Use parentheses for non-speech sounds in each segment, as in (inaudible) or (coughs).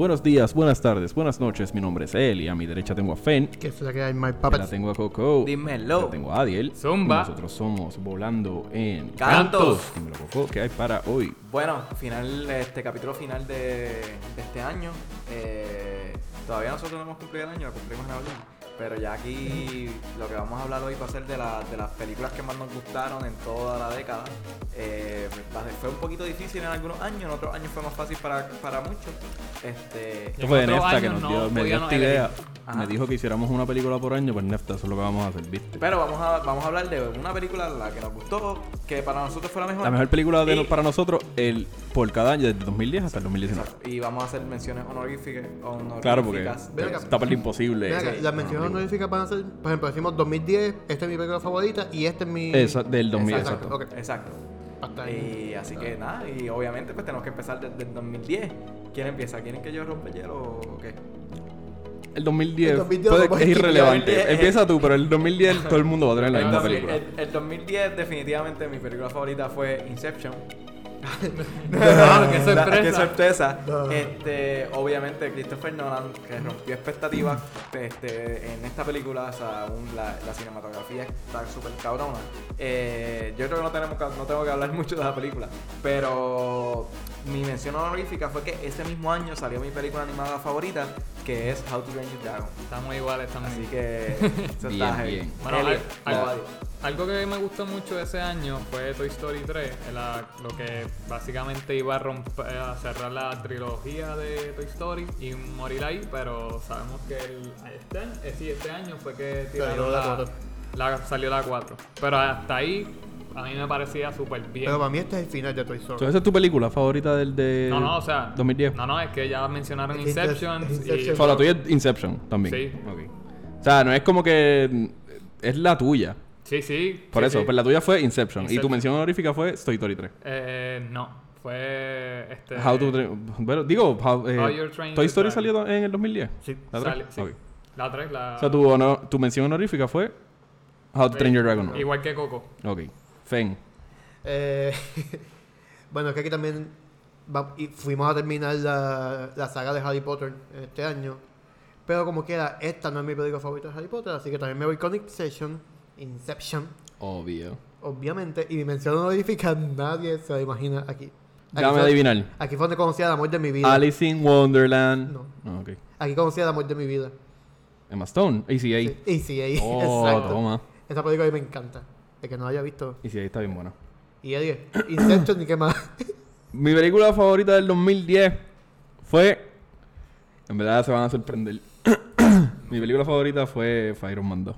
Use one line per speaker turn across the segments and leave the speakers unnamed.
Buenos días, buenas tardes, buenas noches. Mi nombre es Eli. A mi derecha tengo a Fen.
Que es la que hay, my
A la
puppets.
tengo a Coco.
Dímelo.
La tengo a Adiel.
Zumba.
Y Nosotros somos Volando en
Cantos.
Dímelo, Coco. ¿Qué hay para hoy?
Bueno, final, este capítulo final de, de este año. Eh, todavía nosotros no hemos cumplido el año, lo cumplimos en abril. Pero ya aquí lo que vamos a hablar hoy va a ser de, la- de las películas que más nos gustaron en toda la década. Eh, fue un poquito difícil en algunos años, en otros años fue más fácil para, para muchos. Este,
Esto fue Nefta que nos
no
dio, me dio esta idea.
Ajá.
Me dijo que hiciéramos una película por año, pues Nefta, eso es lo que vamos a hacer, ¿viste?
pero vamos a, vamos a hablar de una película la que nos gustó, que para nosotros fue la mejor.
La mejor película de,
Y-
para nosotros el, por cada año, desde 2010 hasta el 2019.
Exacto. Y vamos a hacer menciones honoríficas. honoríficas.
Claro, porque
Ven acá.
está para lo imposible.
Acá, las menciones honoríficas van a ser, por ejemplo, decimos 2010, esta es mi película favorita y este es mi...
Esa, del 2000,
Exacto,
exacto.
Hasta ahí.
Y así que nada, y obviamente pues tenemos que empezar desde el 2010. ¿Quién empieza? ¿Quieren que yo rompa el hielo o qué?
El 2010,
El 2010
puede-
lo puedes
es irrelevante.
El-
Empieza tú, pero el 2010 todo el mundo va a tener la
El,
misma
2000
película.
el- el 2010 definitivamente mi película favorita fue Inception. (laughs)
No, qué sorpresa.
qué sorpresa. Este, obviamente Christopher Nolan que rompió expectativas este, en esta película, o sea, un- la, la cinematografía está súper cabrona. Eh, yo creo que no tenemos que- no tengo que hablar (laughs) mucho de la película, pero mi mención honorífica fue que ese mismo año salió mi película animada favorita, que es How to Train Your Dragon.
Estamos iguales también.
Así que (laughs) eso
Bien,
está heavy.
bien.
Bueno,
Eli,
al-. Algo que me gustó mucho de ese año fue Toy Story 3, la- lo que básicamente iba a, romper, a cerrar la trilogía de Toy Story y morir ahí, pero sabemos que el, este, año, eh, sí, este año fue que tiraron
Salió la
la,
cuatro.
la- salió la 4. Pero hasta ahí a mí me parecía súper bien.
Pero para mí este es el final de Toy Story.
¿Esa es tu película favorita del de
no, no, o sea,
2010?
No, no, es que ya mencionaron
Es
Inception,
Inception-
y
Inception-
O sea, la tuya es Inception también.
Sí.
Ok. O sea, no es como que es la tuya.
Sí, sí.
Por
sí,
eso,
sí.
pues la tuya fue Inception. Y tu mención honorífica fue Toy Story 3.
Eh, no, fue este.
How to Tra- bueno, digo, how- eh,
How You're Trained
Toy
to
Story salió en el 2010.
Sí.
¿La tres?
sale- sí. La 3, la.
O sea, tu, honor- tu mención honorífica fue How to Train Your Dragon.
Igual que Coco.
Ok. Fen.
Eh, (laughs) bueno, es que aquí también va- y fuimos a terminar la, la saga de Harry Potter este año. Pero como quiera, esta no es mi película favorita de Harry Potter, así que también me voy con Inception. Inception,
Obvio.
obviamente. Y mi mención honorífica nadie se la imagina aquí. Aquí
Déjame adivinar.
Aquí fue donde conocí al amor de mi vida.
Alice in Wonderland.
No.
Ah, ok.
Aquí conocí al amor de mi vida.
Emma Stone. ACA.
Sí, ACA,
Oh,
exacto.
toma.
Esta película a mí me encanta. El que no la haya visto.
ACA está bien buena.
Y Eddie, Inception ni qué más. (coughs)
Mi película favorita del 2010 fue. En verdad se van a sorprender. (coughs) Mi película favorita fue, fue Iron Man 2.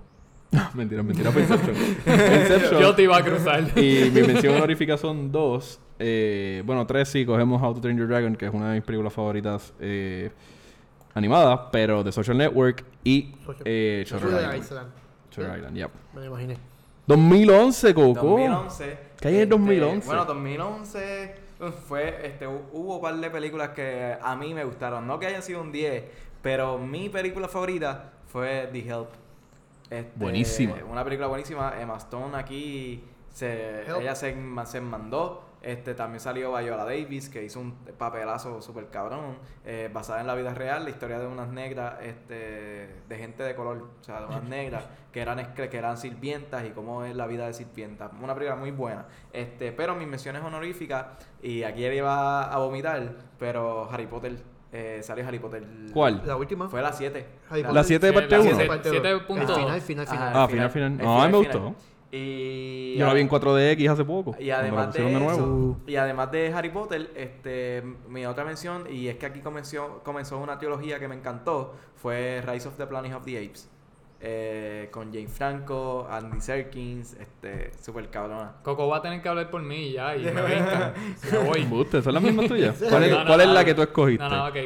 (laughs) mentira, mentira, fue Inception. (laughs) Inception.
Yo te iba a cruzar.
Y mi mención honorífica son dos. Eh, bueno, tres sí, cogemos How to Train Your Dragon, que es una de mis películas favoritas eh, animadas, pero de Social Network y eh, Shutter Island.
Island.
Shutter Island, yep.
Me lo imaginé.
2011, Coco.
2011.
¿Qué hay en
este,
2011?
Bueno, 2011 uf, fue, este, hu- hubo un par de películas que a mí me gustaron. No que hayan sido un 10, pero mi película favorita fue The Help. Este,
Buenísima.
Una película buenísima. Emma Stone aquí, se,
Help.
ella se, se mandó. Este, también salió Viola Davis, que hizo un papelazo súper cabrón, eh, basada en la vida real, la historia de unas negras, este, de gente de color, o sea, de unas (laughs) negras, que eran, que eran sirvientas y cómo es la vida de sirvientas. Una película muy buena. Este, pero mis menciones honoríficas, y aquí él iba a vomitar, pero Harry Potter, eh, salió Harry Potter.
¿cuál?
La última.
Fue la 7.
Harry
La
Potter.
7 de parte
la
1.
siete-
Parte
siete
dos.
punto-
El final, final, final.
Ah, final, final. No, a mí me gustó.
Y
Yo la vi en 4DX hace poco.
Y además de, eso,
nuevo.
y además de Harry Potter, este, mi otra mención, y es que aquí comenzó, comenzó una teología que me encantó, fue Rise of the Planet of the Apes. Eh, con James Franco, Andy Serkins, este, super cabrona.
Coco va a tener que hablar por mí y ya, y me brincan. Me (laughs) voy.
¿Son las mismas tuyas? ¿Cuál es,
No, no,
cuál es
no,
la
no.
que tú escogiste?
No, no, ok.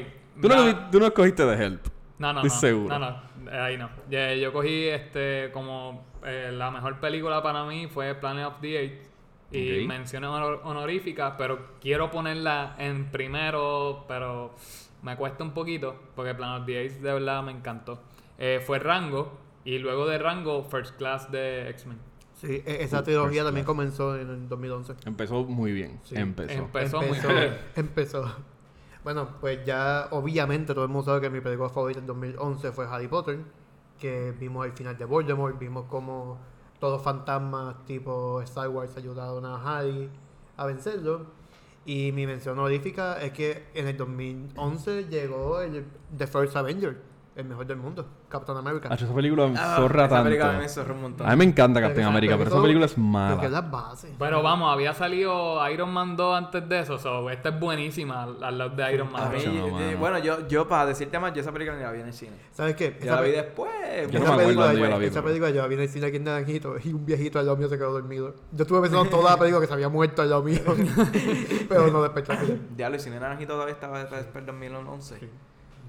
¿Tú, no,
Na-
tú no escogiste The Help.
No, no,
Estoy
no.
seguro.
No, no. eh, Ahí no. Yo cogí este como eh, la mejor película para mí fue Planet of the Apes. Y
Ok.
menciones honor- honoríficas, pero quiero ponerla en primero, pero me cuesta un poquito, porque Planet of the Apes de verdad me encantó. Eh, fue Rango, y luego de Rango, First Class de X-Men.
Sí, e- esa trilogía también comenzó en el 2011.
Empezó muy bien.
Sí.
Empezó.
Empezó muy bien. (laughs)
empezó. Bueno, pues ya obviamente todo el mundo sabe que mi película favorita en 2011 fue Harry Potter, que vimos el final de Voldemort, vimos como todos los fantasmas tipo Star Wars ayudaron a Harry a vencerlo. Y mi mención honorífica es que en el 2011 llegó el The First Avenger, el mejor del mundo, Captain America.
Ah, esa película me
Ah,
zorra
esa
tanto.
película a mí me zorra un montón.
A mí me encanta Captain
esa-
América,
pero
esa película es
Lo que es
mala.
las bases.
Pero vamos, había salido Iron Man 2 antes de eso, so esta es buenísima al, lado de Iron
A
Man
mí,
2.
Macho,
eh, bueno, yo, yo para decirte más, yo esa película ni la vi en el cine.
¿Sabes qué?
Yo la vi después.
Yo no
esa
me acuerdo
película,
cuando yo la vi,
esa
pero-
película yo la vi en el cine aquí en Naranjito y un viejito al lado mío se quedó dormido. Yo estuve pensando toda la película que se había muerto al lado mío. (laughs) pero no despertó al final.
Diablo, y Cine Naranjito todavía estaba después del 2011.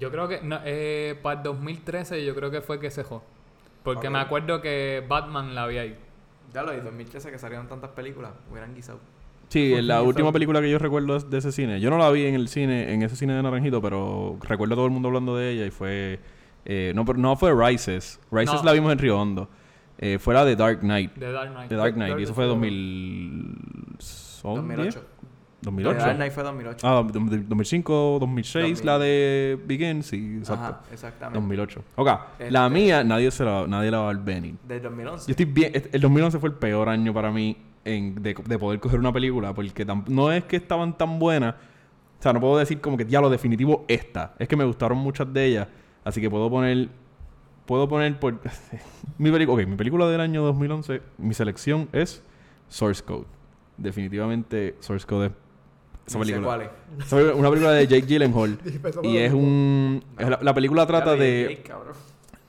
Yo creo que no, eh, para el 2013 yo creo que fue que se dejó. Porque me acuerdo que Batman la vi ahí.
Diablo, y 2013 que salieron tantas películas, hubieran guisado.
Sí, la última película que yo recuerdo es de ese cine. Yo no la vi en el cine, en ese cine de Naranjito, pero recuerdo a todo el mundo hablando de ella y fue... eh, no, pero no fue Rises. Rises
No.
la vimos en Río Hondo. Eh, fue la de Dark Knight.
The Dark Knight.
The Dark Knight.
Dark
y eso fue 2000...
2008.
2008.
The Dark Knight fue 2008.
Ah, 2005, 2006,
2000.
la de Begin, sí, exacto.
Ajá, exactamente.
2008. Ok,
Este-
la mía nadie, se la, nadie la va a venir.
Del 2011.
Yo estoy bien. este- El 2011 fue el peor año para mí en, de, de poder coger una película porque tam- no es que estaban tan buenas. O sea, no puedo decir como que ya lo definitivo esta. Es que me gustaron muchas de ellas. Así que puedo poner. Puedo poner por. (laughs) mi mi película del año 2011. Mi selección es Source Code. Definitivamente Source Code es. Esa película.
cuál es.
Esa película- Una película de Jake Gyllenhaal. (laughs) y es un. es la, la película trata de.
Cabrón.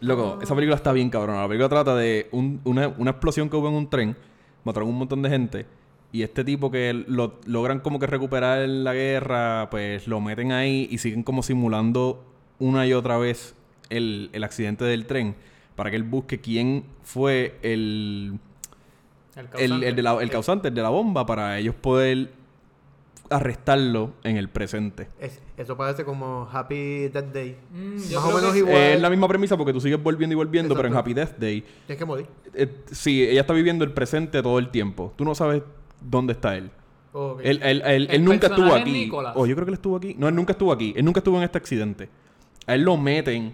Loco, esa película está bien cabrona. La película trata de un- una, una explosión que hubo en un tren. Mataron un montón de gente. Y este tipo que lo, logran como que recuperar en la guerra, pues lo meten ahí y siguen como simulando una y otra vez el, el accidente del tren. Para que él busque quién fue el,
El
el,
causante.
el de la- el causante, el de la bomba, para ellos poder arrestarlo en el presente.
Es- eso parece como Happy Death Day.
Mm,
Más o menos
que-
igual.
Eh, es la misma premisa porque tú sigues volviendo y volviendo, pero en. Happy Death Day
Tienes que morir.
Eh, sí, ella está viviendo el presente todo el tiempo. Tú no sabes dónde está él.
Ok.
Él, él, él,
El
él nunca estuvo aquí.
Nicolas.
Oh, yo creo que él estuvo aquí. No, él nunca estuvo aquí. Él nunca estuvo en este accidente. A él lo meten.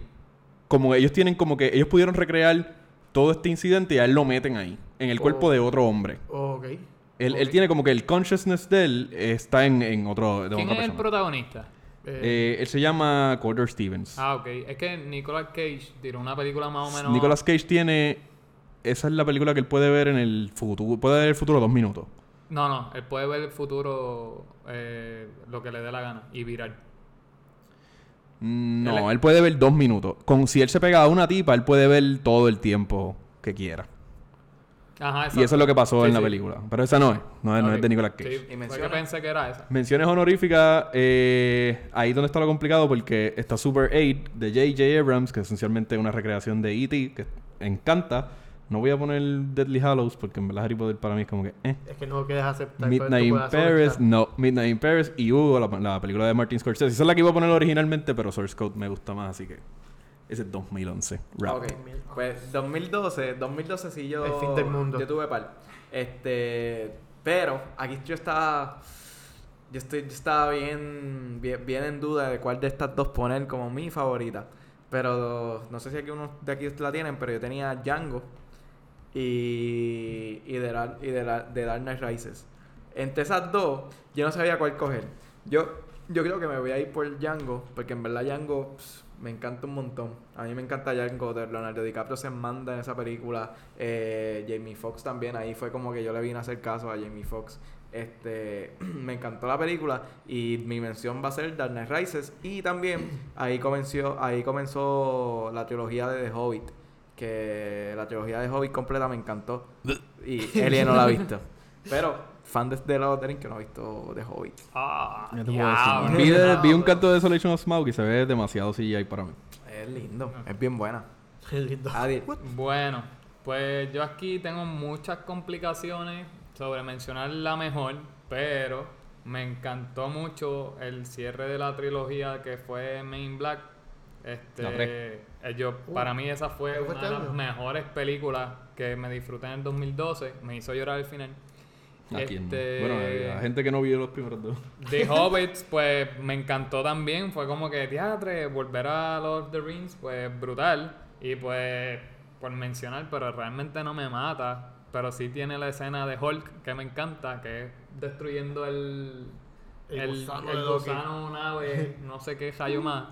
Como ellos tienen como que... Ellos pudieron recrear todo este incidente y a él lo meten ahí. En el cuerpo
Oh.
de otro hombre.
Ok.
Él, él tiene como que el consciousness de él está en, en otro, de
¿Quién
otra
es el protagonista?
Eh,
él se llama Corder Stevens.
Ah, ok. Es que Nicolas Cage tiró una película más o menos...
Nicolas Cage tiene... Esa es la película que él puede ver en el futuro. Puede ver el futuro dos minutos.
No, no. Él puede ver el futuro eh, lo que le dé la gana y virar.
Mm, No,
Él es-
él puede ver dos minutos. Con si él se pega a una tipa, él puede ver todo el tiempo que quiera.
Ajá,
Y eso es lo que pasó
Sí,
en la
sí.
película. Pero esa no es. No es, no es de Nicolas Cage.
Sí,
¿Y menciona?
pensé que era esa.
Menciones honoríficas, eh, ahí donde está lo complicado, porque está Super 8 de J.J. Abrams, que es esencialmente una recreación de E.T., que encanta. No voy a poner Deadly Hallows, porque en verdad Harry Potter para mí es como que, eh.
es que no quieres aceptar.
Midnight in Paris, no. Midnight in Paris y Hugo, la, la película de Martin Scorsese. Esa es la que iba a poner originalmente, pero Source Code me gusta más, así que ese es 2011. Rap.
Ok, pues 2012, 2012 sí yo...
El fin del mundo.
Yo tuve par. Este... Pero aquí yo estaba... Yo, estoy, yo estaba bien, bien, bien en duda de cuál de estas dos poner como mi favorita. Pero no sé si aquí uno de aquí la tienen, pero yo tenía Django y, y, de, Dar- y de, la- de Dark Knight Rises. Entre esas dos, yo no sabía cuál coger. Yo, yo creo que me voy a ir por Django, porque en verdad Django pss, me encanta un montón. A mí me encanta Django, de Leonardo DiCaprio se manda en esa película. Eh, Jamie Foxx también, ahí fue como que yo le vine a hacer caso a Jamie Foxx. Este, (clears throat) me encantó la película y mi mención va a ser Dark Knight Rises y también ahí comenzó, ahí comenzó la trilogía de The Hobbit, que la trilogía de Hobbit completa me encantó y (laughs) Elie no la ha visto. Pero fan de, de the Rings que no ha visto The Hobbit.
Ah,
Ya te puedo
diablo.
decir. Vi, de- vi un canto de Desolation of Smaug y se ve demasiado CGI para mí.
Es lindo, es bien buena. (laughs)
Qué lindo.
Bueno, pues yo aquí tengo muchas complicaciones sobre mencionar la mejor, pero me encantó mucho el cierre de la trilogía que fue Men in Black. Este,
La
eh, yo- para mí esa fue
¿Te fue
una de las
este año?
mejores películas que me disfruté en el 2012. Me hizo llorar al final.
¿A quién?
Este-
Bueno, a gente que no vio los primeros dos.
The (laughs) Hobbits, pues me encantó también. Fue como que teatro, volver a Lord of the Rings, pues brutal. Y pues, por mencionar, pero realmente no me mata. Pero sí tiene la escena de Hulk que me encanta, que es destruyendo el.
El
El,
gusano
el gusano, nave, no sé qué rayo más.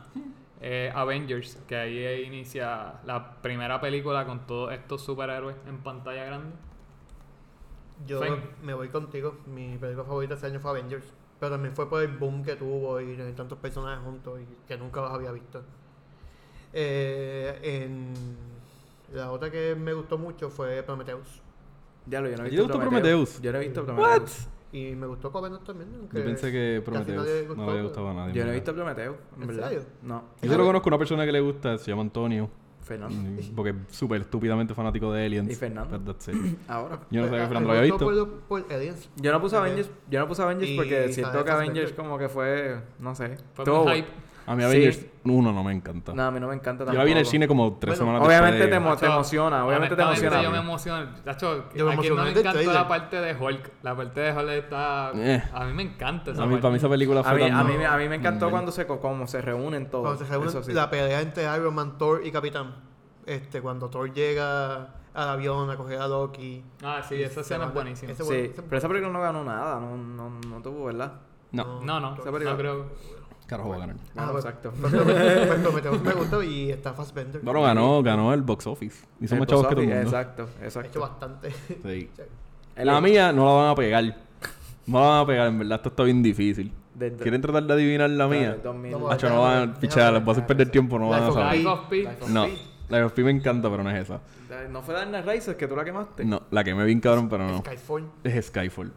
Eh, Avengers, que ahí inicia la primera película con todos estos superhéroes en pantalla grande.
Yo me voy contigo. Mi película favorita ese año fue Avengers. Pero también fue por el boom que tuvo y tantos personajes juntos y que nunca los había visto. Eh, en la otra que me gustó mucho fue Prometheus.
Ya lo, yo no he
¿A ti
visto
te gustó Prometheus?
Yo no he visto
What?
Prometheus.
Y me gustó Covenant también. aunque
Yo pensé que Prometheus no
gustó,
le
pero-
gustaba a nadie.
Yo no he visto. Prometheus, en
¿En
verdad.
serio?
No.
Yo solo conozco una persona que le gusta, se llama Antonio.
Fernando.
mm, (laughs) Porque es súper estúpidamente fanático de Aliens.
¿Y Fernando?
That's it. (laughs)
Ahora.
Yo no sabía que
Ah,
Fernando lo había
gustó
visto.
Por, por Aliens.
Yo no puse. Avengers, yo no puse Avengers
Y
porque siento que Avengers como que fue, no sé.
Fue muy hype.
A mí
Sí.
Avengers 1 no me encanta.
No, a mí no me encanta
Yo
tampoco.
la vi en el cine como tres
Bueno,
semanas
Obviamente te, emo- te emociona, obviamente te emociona.
Yo me emociono. Tacho,
Yo me
a quien no encantó
trailer.
la parte de Hulk. La parte de Hulk está...
Eh.
A mí me encanta esa
A mí,
parte.
para mí esa película fue
A mí,
tan-
a, mí, me- a mí me encantó
Mm,
cuando se, co- como se reúnen todos.
Cuando se reúnen
eso sí.
la pelea entre Iron Man, Thor y Capitán. Este, cuando Thor llega al avión a coger a Loki.
Ah, sí, esa escena es buenísima.
Ese-
Sí,
ese-
pero esa película no ganó nada, no, no, no tuvo, ¿verdad?
No,
No, no,
Esa
no
película-
creo...
carajo va a ganar.
Ah,
No, (laughs)
pues-
exacto.
pues pues gustó y está Fassbender.
Bueno, ganó, ganó el box office. Hizo más chavos que todo el mundo.
Exacto,
Ha hecho
exacto.
bastante.
Sí. (laughs) La mía no la van a pegar. No la van a pegar, en verdad esto está bien difícil. ¿Quieren tratar de adivinar la mía?
2000.
Vamos
Hacho, no van a pichar, les voy a hacer perder tiempo, no van a saber.
Life of Pi.
Life of
No,
Pi
me encanta, pero no es esa.
¿No fue Dark Races que tú la quemaste?
No, la que me bien cabrón, pero no.
Skyfall.
Es Skyfall.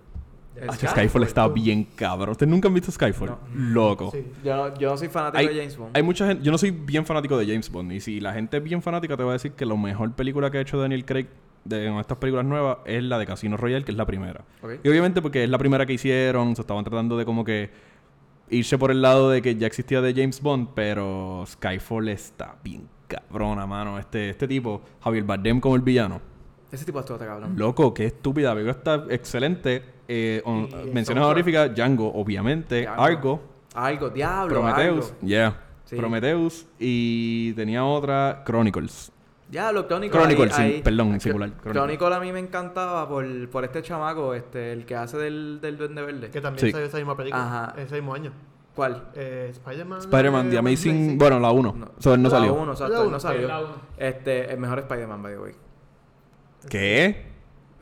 ¿Es
Hacho, Skyfall está bien cabrón. ¿Ustedes nunca han visto Skyfall?
No.
Loco.
Sí.
Yo, no- yo no soy fanático
Hay,
de James Bond.
hay mucha gente, yo no soy bien fanático de James Bond. Y si la gente es bien fanática, te va a decir que la mejor película que ha hecho Daniel Craig de estas películas nuevas es la de Casino Royale, que es la primera. Y obviamente porque es la primera que hicieron, se estaban tratando de como que irse por el lado de que ya existía de James Bond, pero Skyfall está bien cabrona, mano. Este, este tipo, Javier Bardem como el villano.
Ese tipo estuvo cabrón.
Loco, qué estúpida. La película está excelente. Eh, on- menciones honoríficas, Django, obviamente.
Django.
Argo,
Algo, diablo.
Prometheus, yeah.
Sí.
Prometheus y tenía otra, Chronicles.
Diablo, Chronicle.
Chronicle,
ahí-
sí,
ahí-
perdón, en singular, Chronicle.
Chronicle a mí me encantaba por, por este chamaco, este, el que hace del, del Duende Verde.
Que también
Sí.
salió esa misma película.
Ajá.
Ese mismo año.
¿Cuál?
Eh, Spider-Man.
Spider-Man, The Amazing.
sí.
Bueno, la 1.
No.
So, él no
La
salió.
uno,
La
él
uno,
no
sí,
salió.
la uno.
Este, el mejor Spider-Man, by the way.
¿Qué?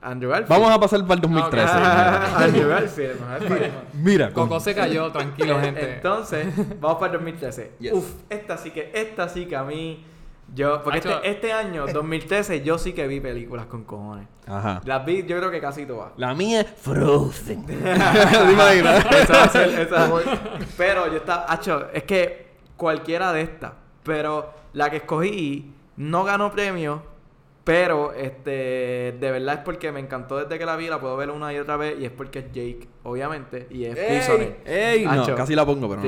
Andrew Garfield.
Vamos a pasar para el 2013.
Ah, Andrew Garfield.
Mira, con-
Coco se cayó, tranquilo, gente.
Entonces, vamos para el 2013.
Yes.
Uf, esta sí que, esta sí que a mí. Yo, porque este, este año, 2013, yo sí que vi películas con cojones.
Ajá.
Las vi, yo creo que casi todas.
La mía es Frozen. (laughs) ¿Te imaginas?
Esa va a ser, esa. Pero yo estaba, hacho, es que cualquiera de estas. Pero la que escogí no ganó premio. Pero este de verdad es porque me encantó desde que la vi, la puedo ver una y otra vez. Y es porque es Jake, obviamente. Y es Prisoner.
¡Ey! No,
Hacho,
casi la pongo, pero no.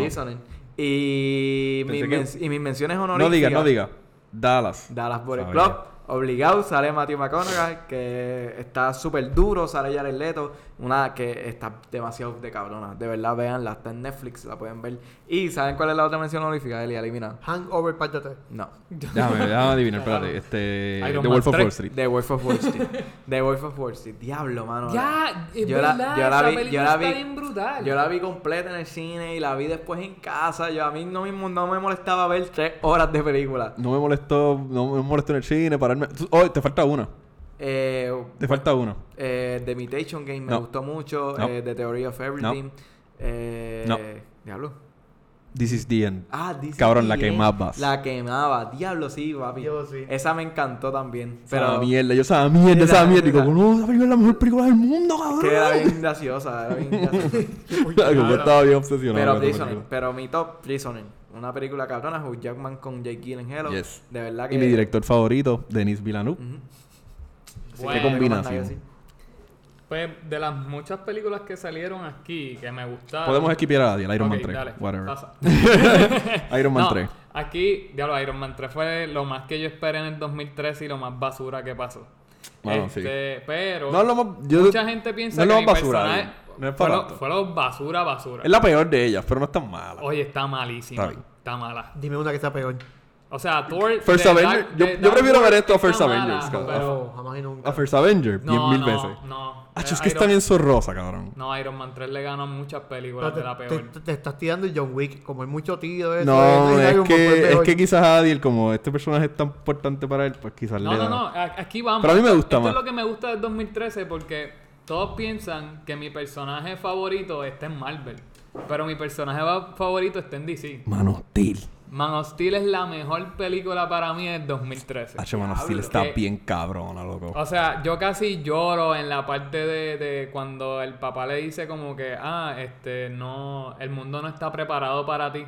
Y, mis
que-
y mis menciones
No
honoríficas.
diga, no diga. Dallas.
Dallas Boys
Sabía.
Club. Obligado, sale Matthew McConaughey, que está súper duro, sale Jared Leto, una que está demasiado de cabrona. De verdad, véanla, está en Netflix, la pueden ver. Y ¿saben cuál es la otra mención honorífica, Eli? Elimina.
Hangover parte 3.
No. (laughs)
Déjame, déjame adivinar, espérate. Este.
Iron
The
Man
Wolf of
3.
Wall Street.
The Wolf of Wall Street. (laughs) The Wolf of Wall Street. Diablo, mano.
Ya, es
Yo la- yo la vi- yo la
está
vi-
bien brutal.
Yo la vi completa en el cine y la vi después en casa. Yo a mí no me, no me molestaba ver tres horas de película.
No me molestó, no me molestó en el cine, Oh, te falta una.
Eh,
Te falta una.
Eh, The Imitation Game me
No.
gustó mucho.
No.
Eh, The Theory of Everything. Eh,
No.
Diablo.
This is the end.
Ah, dice
Cabrón, la
bien.
quemabas.
La quemaba. Diablo, sí, papi.
Yo sí.
Esa me encantó también.
Pero
Pero
mierda, yo sabía mierda,
Esa-
esa mierda. Y
esa-
como, no, esa película es la mejor película del mundo, cabrón.
que era bien graciosa. Era bien (laughs) graciosa.
Como estaba bien obsesionado.
pero
con esa
Prisoner. Pero mi top, Prisoner. Una película cabrona. Hugh Jackman con Jake Gyllenhaal.
Yes.
De verdad que...
Y mi director favorito, Denis Villeneuve.
Bueno.
Qué combinación.
sí.
Pues de las muchas películas que salieron aquí que me gustaron.
Podemos esquipear a el Iron Man
Ok,
3.
dale,
Whatever.
pasa. (laughs) (laughs)
Iron Man
No,
3.
Aquí, diablo, Iron Man 3 fue lo más que yo esperé en el 2013 y lo más basura que pasó.
Sí.
Este, Pero
No lo yo-
mucha gente piensa
no es
que
lo
mi
más basura,
personaje
no es
fue,
para
lo,
tanto.
fue lo basura, basura.
Es la peor de ellas, pero no es tan mala.
Oye, está malísima.
Está.
Está mala.
Dime una que sea peor.
O sea, Thor...
First
de
Avenger-
Dark-
yo-
de
yo
Dark
prefiero ver esto a First
mala,
Avengers, cabrón.
Pero jamás y nunca.
A First Avenger,
No,
mil, mil
no,
veces.
no.
Ah,
Eh,
es que
Iron-
están en zorrosa, cabrón.
No, Iron Man 3 le ganó a muchas películas de la peor.
te- te estás tirando el John Wick, como hay mucho tiro eso.
No, es que, es que quizás Adiel, como este personaje es tan importante para él, pues quizás
No,
le
no, no, a- aquí vamos.
Pero a mí me
Esto-
gusta
esto
más.
es lo que me gusta del 2013 porque todos piensan que mi personaje favorito está en Marvel. Pero mi personaje favorito está en DC.
Man of Steel.
Man of Steel es la mejor película para mí del 2013.
H, Man of Steel está
Que-
bien cabrona, loco.
O sea, yo casi lloro en la parte de, de cuando el papá le dice como que, ah, este, no, el mundo no está preparado para ti.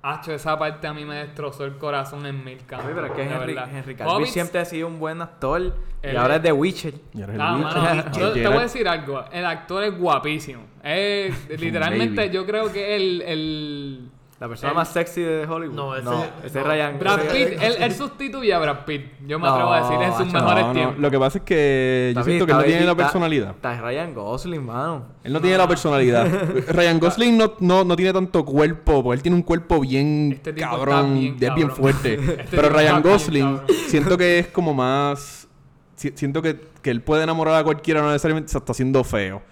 Hacho, esa parte a mí me destrozó el corazón en mil.
Oye, pero es que
de
Henry,
verdad.
Henry Cavill
Hobbits-
siempre ha sido un buen actor. Y
Él
ahora
es-
The Witcher.
Y ahora es el
Ah,
Witcher.
mano, (laughs)
Y
yo te voy a decir algo. El actor es guapísimo. Es, (laughs) literalmente, yo creo que el, el
La persona
El-
más sexy de Hollywood.
No, ese-
ese es. Ryan.
Brad Pitt, él, él (laughs) sustituye a Brad Pitt. Yo me
No,
atrevo a decir en sus mejores tiempos.
Lo que pasa es que yo siento que él no tiene la personalidad.
Está Ryan Gosling, mano.
Él no tiene la personalidad. (laughs) Ryan Gosling no, no, no tiene tanto cuerpo, porque él tiene un cuerpo bien
Este
cabrón,
bien
es bien fuerte. (laughs)
Este
Pero Ryan Gosling, siento que es como más. si- Siento que, que él puede enamorar a cualquiera, no necesariamente se está haciendo feo.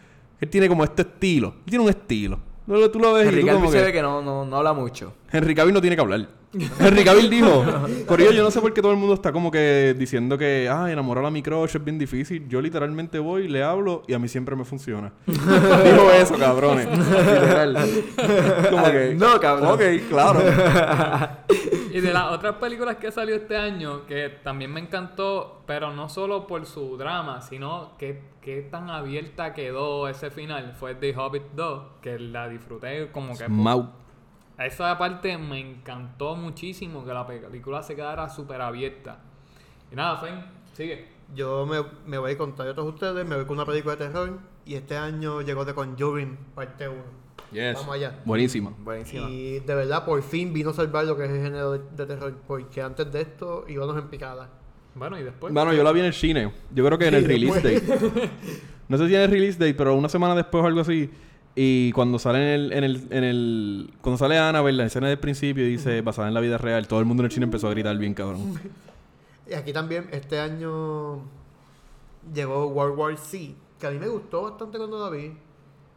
Él tiene como este estilo. Él tiene un estilo. Luego tú lo ves y
Henry
como
Cavill se
que-
ve que no, no, no habla mucho.
Henry Cavill no tiene que hablar. (laughs) Henry Cavill dijo, (laughs) Corillo, yo no sé por qué todo el mundo está como que diciendo que, ah, enamorar a mi crush es bien difícil. Yo literalmente voy, le hablo y a mí siempre me funciona. (laughs) dijo eso, cabrones. Literal. Como que,
No, cabrón.
Ok, claro.
Y de las otras películas que salió este año, que también me encantó, pero no solo por su drama, sino que, que tan abierta quedó ese final, fue The Hobbit 2, que la disfruté como que...
Mau.
Esa parte me encantó muchísimo, que la película se quedara súper abierta. Y nada, Fen, sigue.
Yo me, me voy a contar a todos ustedes, me voy con una película de terror. Y este año llegó The Conjuring, parte 1.
Yes.
Vamos allá.
Buenísima.
Buenísima.
Y de verdad, por fin vino a salvar lo que es el género de, de terror. Porque antes de esto íbamos en picada.
Bueno, y después...
Bueno, yo la vi en el cine. Yo creo que en el release date. No sé si en el release date, pero una semana después o algo así. Y cuando sale en el, en el, en el cuando sale Annabelle, la escena del principio y dice basada en la vida real, todo el mundo en el cine empezó a gritar bien cabrón.
Y aquí también, este año llegó World War Z. Que a mí me gustó bastante cuando la vi.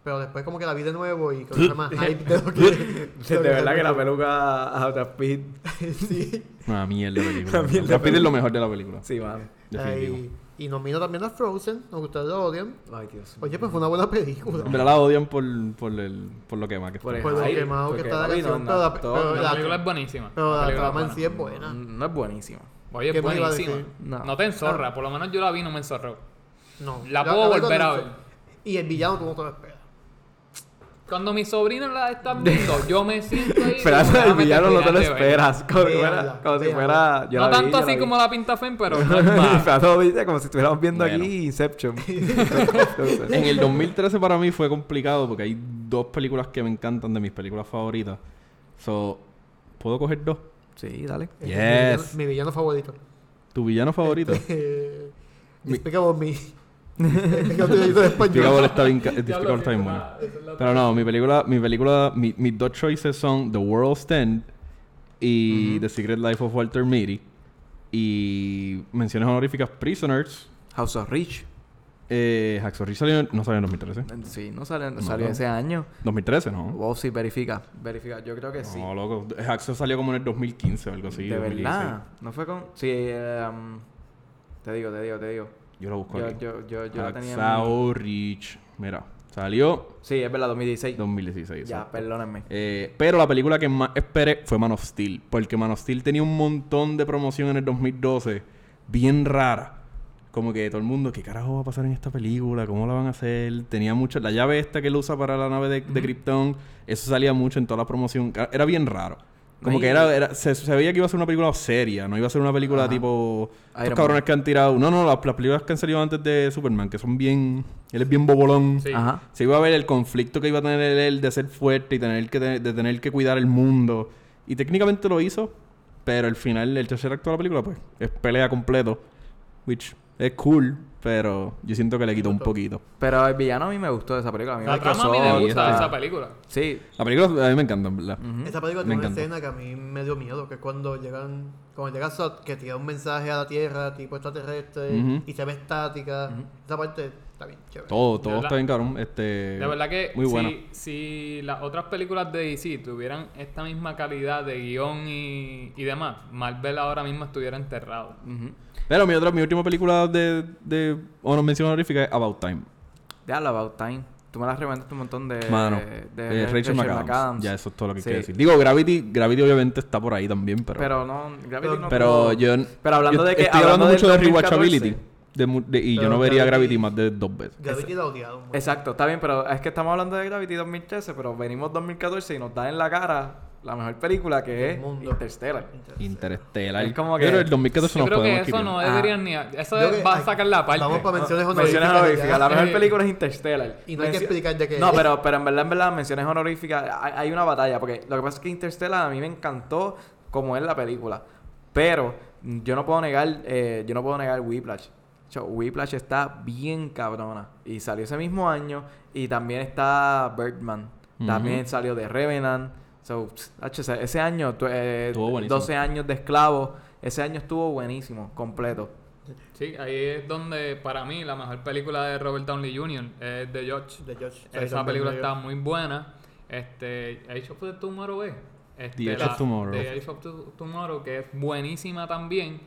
Pero después como que la vi de nuevo y con más hype de lo que... (laughs)
De verdad que la peluca a Brad Pitt. (laughs)
sí.
Una mierda de película. Brad Pitt es lo mejor de la película.
Sí, mano.
Definitivo.
Ay, y nomino también a Frozen, aunque ustedes lo odian.
Ay, Dios.
Oye, pues fue una buena película.
En verdad la odian por, por, el, por lo que más que
Por
está.
Por lo
Ay,
quemado que está la canción,
no,
pero la-
no,
pero
La
la-
película es buenísima.
Pero la
es
trama en sí es buena.
No es buenísima.
Oye,
¿Qué
es buenísima. No.
No.
te enzorra, por lo menos yo la vi y no me enzorró.
No.
La puedo volver a ver.
Y el villano tú no te lo esperas.
Cuando mis sobrinos la están (laughs) viendo, yo me siento ahí. "Déjame
villano no te lo
terminar de ver".
esperas. Como, si fuera, como si
véanla.
fuera. yo
No
vi,
tanto así como la pinta Fen, pero (laughs) no es
como si estuviéramos viendo
Bueno.
aquí Inception. (laughs)
En el 2013 para mí fue complicado porque hay dos películas que me encantan de mis películas favoritas. So, ¿puedo coger dos?
sí, dale.
Es
Yes.
Mi villano, mi villano favorito.
¿Tu villano favorito?
Eh,
Mi-
Despicable Me. (laughs) De español.
Despicable está bien, ca- Despicable
Diablo,
está bien
sí,
bueno.
esa- esa es la
Pero no, mi película, mi película, mi- mis dos choices son The World's End y The Secret Life of Walter Mitty. Y menciones honoríficas Prisoners.
House of Rich.
Eh, Hacksaw Ridge salió, no salió en 2013.
Sí, no salió,
No,
salió
no.
ese año.
2013, ¿no?
Wow, sí, verifica. Verifica. Yo creo que sí.
No, loco. Hacksaw salió como en el 2015 o algo así.
de
2016.
verdad. No fue con. Sí, eh, um, te digo, te digo, te digo.
Yo lo busco
Yo,
aquí.
yo, yo, yo la tenía. en
Ridge. Mira, salió
Sí, es verdad, 2016.
2016.
Ya,
exacto.
perdónenme.
Eh, pero la película que más esperé fue Man of Steel. Porque Man of Steel tenía un montón de promoción en el 2012. Bien rara. Como que todo el mundo, ¿qué carajo va a pasar en esta película? ¿Cómo la van a hacer? Tenía mucho... La llave esta que él usa para la nave de, de Krypton. Eso salía mucho en toda la promoción. Era bien raro. Como
Ay.
que era... era se, se veía que iba a ser una película seria. No iba a ser una película
Ajá.
tipo...
Iron
Estos cabrones
Man.
que han tirado... No, no. Las, las películas que han salido antes de Superman. Que son bien... Él es bien bobolón.
Sí.
Ajá.
Se iba a ver el conflicto que iba a tener él de ser fuerte y tener que de tener que cuidar el mundo. Y técnicamente lo hizo, pero el final, el tercer acto de la película, pues, es pelea completo. Which Es cool, pero yo siento que le quitó un poquito.
Pero el villano a mí me gustó de esa película. A mí
La
me
trama a mí
causó-
me
Sí,
gusta de esa película.
Sí.
La película a mí me encanta, en verdad.
Ujú.
Esa película
Me
tiene una escena que a mí me dio miedo, que es cuando llegan, cuando llega Sot, que tira un mensaje a la Tierra, tipo extraterrestre,
Ujú.
y se ve estática. Esa parte está bien chévere.
Todo, todo está bien cabrón. Este,
De verdad que
Muy buena.
si, si las otras películas de DC tuvieran esta misma calidad de guion y, y demás, Marvel ahora mismo estuviera enterrado.
Ujú.
Pero mi otra, mi última película de, de honor mención honorífica es About Time.
Déjalo, About Time. Tú me la recomendaste un montón de...
Mano,
de
eh, Rachel, McAdams. Ya, eso es todo lo que
Sí.
quiero decir. Digo, Gravity, Gravity obviamente está por ahí también, pero...
Pero no, Gravity no
pero yo...
Pero hablando
yo
de que...
Estoy hablando mucho de
2014.
rewatchability. de mu- de- y yo no vería
Gravity-
Gravity más de dos veces.
Gravity odiaron. mucho.
Exacto, está bien, pero es que estamos hablando de Gravity 2013, pero venimos 2014 y nos da en la cara la mejor película que es
mundo.
Interstellar.
Interstellar.
Es como que-
Pero el 2014
Yo
nos
creo que eso no
Ah.
deberían ni... Eso
Yo que-
va a sacar la parte.
Vamos para menciones
Menciones
honoríficas. ya.
La mejor película es Interstellar.
Y no hay que explicar de qué
No,
es.
pero, pero en verdad, en verdad, menciones honoríficas. Hay, hay una batalla. Porque lo que pasa es que Interstellar a mí me encantó como es la película. Pero yo no puedo negar, eh, yo no puedo negar Whiplash. Whiplash está bien cabrona. Y salió ese mismo año. Y también está Birdman. También salió de Revenant. So, ese- año, tu- eh,
Estuvo buenísimo.
12 años de esclavo. Ese año estuvo buenísimo, completo.
Sí, ahí es donde para mí la mejor película de Robert Downey Jr. es The George.
De George.
Esa película está muy buena. Este, Age of the Tomorrow es. Este,
The Age of Tomorrow.
The Age of the- Tomorrow, que es buenísima también.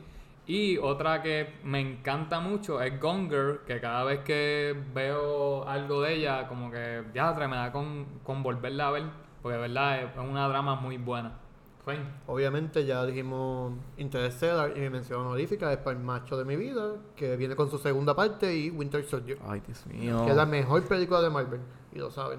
Y otra que me encanta mucho es Gone Girl, que cada vez que veo algo de ella, como que ya me da con, con volverla a ver, porque de verdad es una drama muy buena. Fine.
Obviamente ya dijimos Interstellar y mi mención honorífica es para el macho de mi vida, que viene con su segunda parte y Winter Soldier,
Ay, Dios mío.
que es la mejor película de Marvel, y lo saben.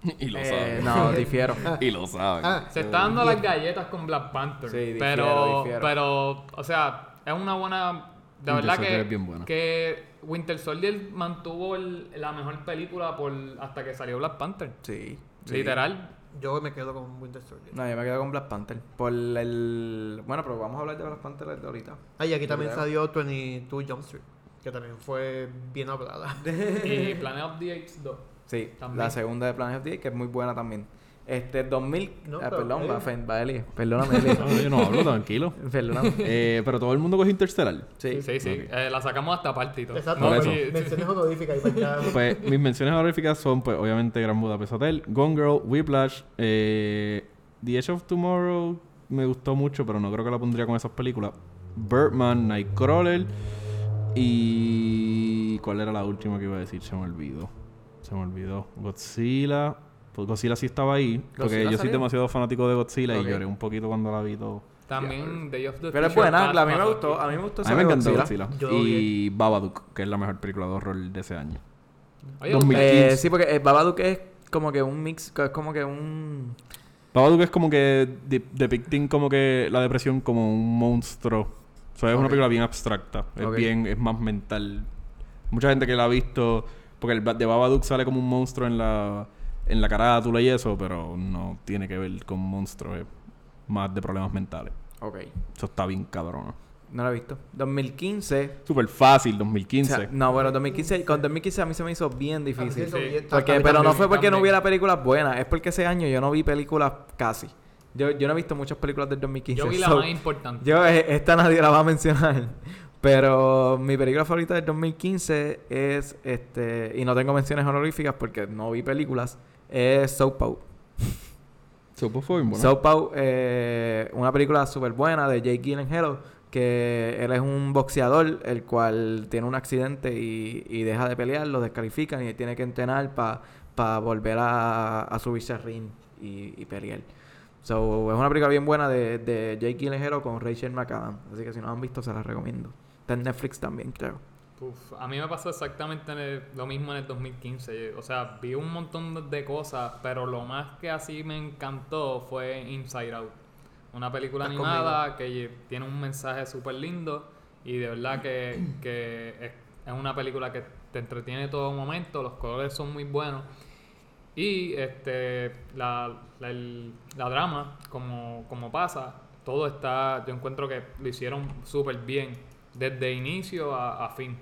(laughs)
y lo
Eh,
saben.
no, (laughs) difiero. (laughs)
Y lo saben.
Ah,
Se está dando las galletas con Black Panther.
Sí, difiero,
pero,
difiero.
pero, o sea, es una buena. De
Winter
verdad
Soldier
que,
es bien buena.
que Winter Soldier mantuvo el- la mejor película por hasta que salió Black Panther.
Sí. sí.
Literal.
Yo me quedo con Winter Soldier.
No, yo me quedo con Black Panther. Por el. Bueno, pero vamos a hablar de Black Panther de ahorita.
Ah, y aquí también salió 22 Jump Street, que también fue bien hablada. (laughs)
y Planet of the Apes 2.
Sí,
También.
la segunda de Planet of the Apes, que es muy buena también. Este, 2000.
No,
ah, perdón,
eh.
va, Fen- va, Eli. Perdóname, Eli. (laughs)
No, yo no hablo, tranquilo. (laughs)
Perdóname.
Eh, pero todo el mundo coge Interstellar.
Sí.
Sí, sí. Eh, la sacamos hasta parte y todo.
Exacto, pues,
eso.
menciones honoríficas y para allá. (laughs)
Pues mis menciones honoríficas son, pues, obviamente, Gran Budapest Hotel, Gone Girl, Whiplash, eh, The Edge of Tomorrow me gustó mucho, pero no creo que la pondría con esas películas. Birdman, Nightcrawler y... ¿Cuál era la última que iba a decir? Se me olvidó. Se me olvidó. Godzilla. Pues Godzilla sí estaba ahí, porque
¿Godzilla
yo soy
salió?
demasiado fanático de Godzilla y lloré un poquito cuando la vi todo.
También Day of the
Pero es buena, a mí me gustó. A mí me gustó
A mí me encantó
Godzilla.
Y Babadook, que es la mejor película de horror de ese año.
Oye,
2000.
Eh, sí, porque eh, Babadook es como que un mix, es como que un...
Babadook es como que de- depicting como que la depresión como un monstruo. O sea, es una película bien abstracta. Es bien, es más mental. Mucha gente que la ha visto, porque el de Babadook sale como un monstruo en la, en la carátula y eso, pero no tiene que ver con monstruos, es más de problemas mentales.
Ok.
Eso está bien cabrón.
No lo he visto. 2015...
Súper fácil,
o
2015.
sea, no, bueno, 2015... Con 2015 a mí se me hizo bien difícil.
Sí, sí,
Porque,
a mí
pero no fue porque no hubiera películas buenas, es porque ese año yo no vi películas casi. Yo, yo no he visto muchas películas del 2015.
Yo vi la
so,
más importante.
yo, eh, esta nadie la va a mencionar. (laughs) Pero mi película favorita del 2015 es, este, y no tengo menciones honoríficas porque no vi películas, es Soap Out.
So, pues, fue bien bueno.
Soap Out, eh, una película súper buena de Jake Gyllenhaal, que él es un boxeador, el cual tiene un accidente y, y deja de pelear, lo descalifican y él tiene que entrenar para volver a, a subirse al ring y, y pelear. So, es una película bien buena de, de Jake Gyllenhaal con Rachel McAdams. Así que si no la han visto, se la recomiendo. Está en Netflix también, creo.
Uf, a mí me pasó exactamente el- lo mismo en el 2015. O sea, vi un montón de cosas, pero lo más que así me encantó fue Inside Out. Una película animada que tiene un mensaje súper lindo y de verdad que, (clears throat) que es, es una película que te entretiene todo momento, los colores son muy buenos. Y este la, la, el- la drama, como, como pasa, todo está, yo encuentro que lo hicieron súper bien. Desde inicio a, a fin.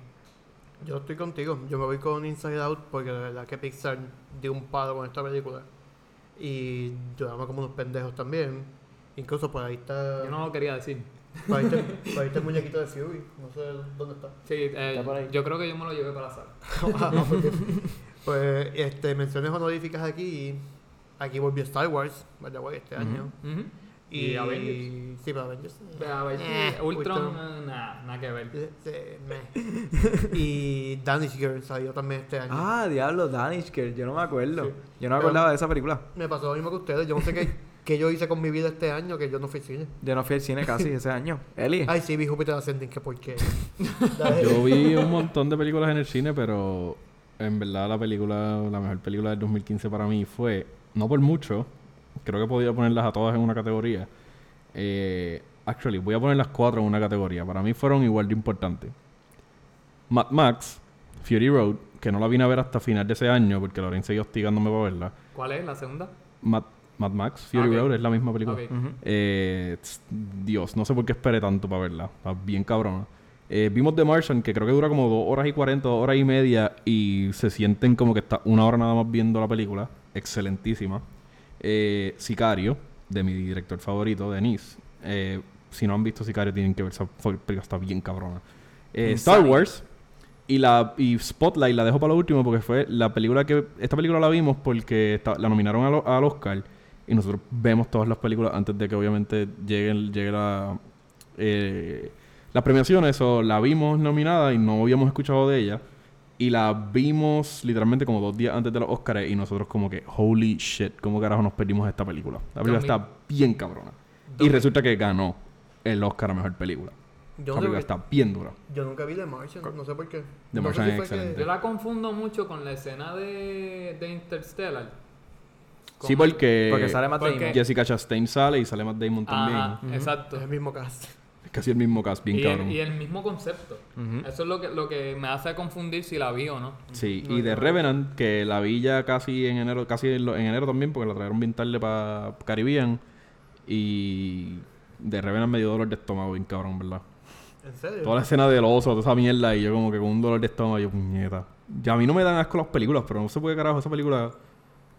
Yo estoy contigo. Yo me voy con Inside Out porque de verdad que Pixar dio un palo con esta película. Y lloramos como unos pendejos también. Incluso por ahí está.
Yo no lo quería decir.
Por ahí está, (laughs) por ahí está el muñequito de Fury. No sé dónde está.
Sí, eh,
Está por ahí.
yo creo que yo me lo llevé para la sala. (laughs)
Ah, porque- pues este, menciones honoríficas aquí. Aquí volvió Star Wars, way, este año. Y,
Y Avengers.
Sí, para Avengers.
A ver,
Eh,
Ultron,
Ultron.
nada, nada que ver.
Meh. (laughs) y Danish Girl salió también este año.
Ah, diablo, Danish Girl. Yo no me acuerdo.
Sí.
Yo no me acordaba de esa película.
Me pasó lo mismo que ustedes. Yo no sé qué, (laughs) qué yo hice con mi vida este año que yo no fui al cine.
Yo no fui al cine casi ese año. (laughs) Eli.
Ay, sí, vi Júpiter Ascending, que por qué.
Yo vi un montón de películas en el cine, pero en verdad la película, la mejor película del 2015 para mí fue, no por mucho, creo que podía ponerlas a todas en una categoría. Eh, actually, voy a poner las cuatro en una categoría. Para mí fueron igual de importantes. Mad Max, Fury Road, que no la vine a ver hasta final de ese año porque Loren seguía hostigándome para verla.
¿Cuál es la segunda?
Mad, Mad Max, Fury
Ok.
Road es la misma película. Eh, tss, Dios, no sé por qué esperé tanto para verla. Está bien cabrona. Eh, vimos The Martian, que creo que dura como dos horas y cuarenta, dos horas y media, y se sienten como que está una hora nada más viendo la película. Excelentísima. Eh, Sicario, de mi director favorito, Denise. Eh, si no han visto Sicario, tienen que ver esa película, está bien cabrona. Eh, Star. Wars. Y la y Spotlight la dejo para lo último porque fue la película que... Esta película la vimos porque esta- la nominaron al, al Oscar y nosotros vemos todas las películas antes de que obviamente lleguen, llegue la, eh, las premiaciones. O la vimos nominada y no habíamos escuchado de ella. Y la vimos literalmente como dos días antes de los Oscars y nosotros como que, holy shit, ¿cómo carajo nos perdimos esta película? La película está bien cabrona. Y resulta que ganó el Oscar a Mejor Película.
Yo, no
película está bien dura.
yo nunca vi The Martian, no sé por qué.
The
no sé
Martian
si
es
fue que-
excelente.
Yo la confundo mucho con la escena de, de Interstellar.
Sí, porque,
Porque sale Matt
porque-
Damon.
Jessica Chastain sale y sale Matt Damon también.
Ajá, exacto.
Es el mismo cast.
Casi el mismo cast, bien
y,
cabrón.
el, y el mismo concepto. Eso es lo que, lo que me hace confundir si la vi o no.
Sí,
No,
y de. Revenant, que la vi ya casi en enero, casi en, lo- en enero también, porque la trajeron bien tarde para Caribbean. Y de Revenant me dio dolor de estómago, bien cabrón, ¿verdad?
¿En serio?
Toda la escena del oso, toda esa mierda, y yo como que con un dolor de estómago, yo, puñeta. Ya a mí no me dan asco las películas, pero no sé por qué carajo esa película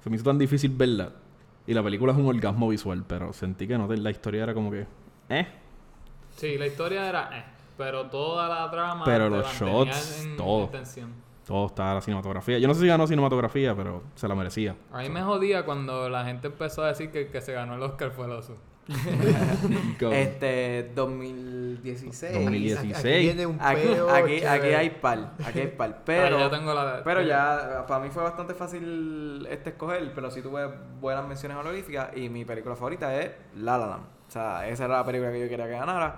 se me hizo tan difícil verla. Y la película es un orgasmo visual, pero sentí que no, la historia era como que, eh.
Sí, la historia era eh, pero toda la trama
Pero los shots,
en-
todo.
en tensión.
Todo estaba la cinematografía. Yo no sé si ganó cinematografía, pero se la merecía.
A mí me jodía cuando la gente empezó a decir que el que se ganó el Oscar fue el oso.
Este, 2016.
2016.
Aquí, aquí viene un
Aquí,
peo
aquí, aquí
chévere.
hay par, aquí hay par. (laughs)
Ah,
Pero,
tengo la
pero ya, para mí fue bastante fácil este escoger, pero si tuve buenas menciones honoríficas y mi película favorita es La La Land. O sea, esa era la película que yo quería que ganara.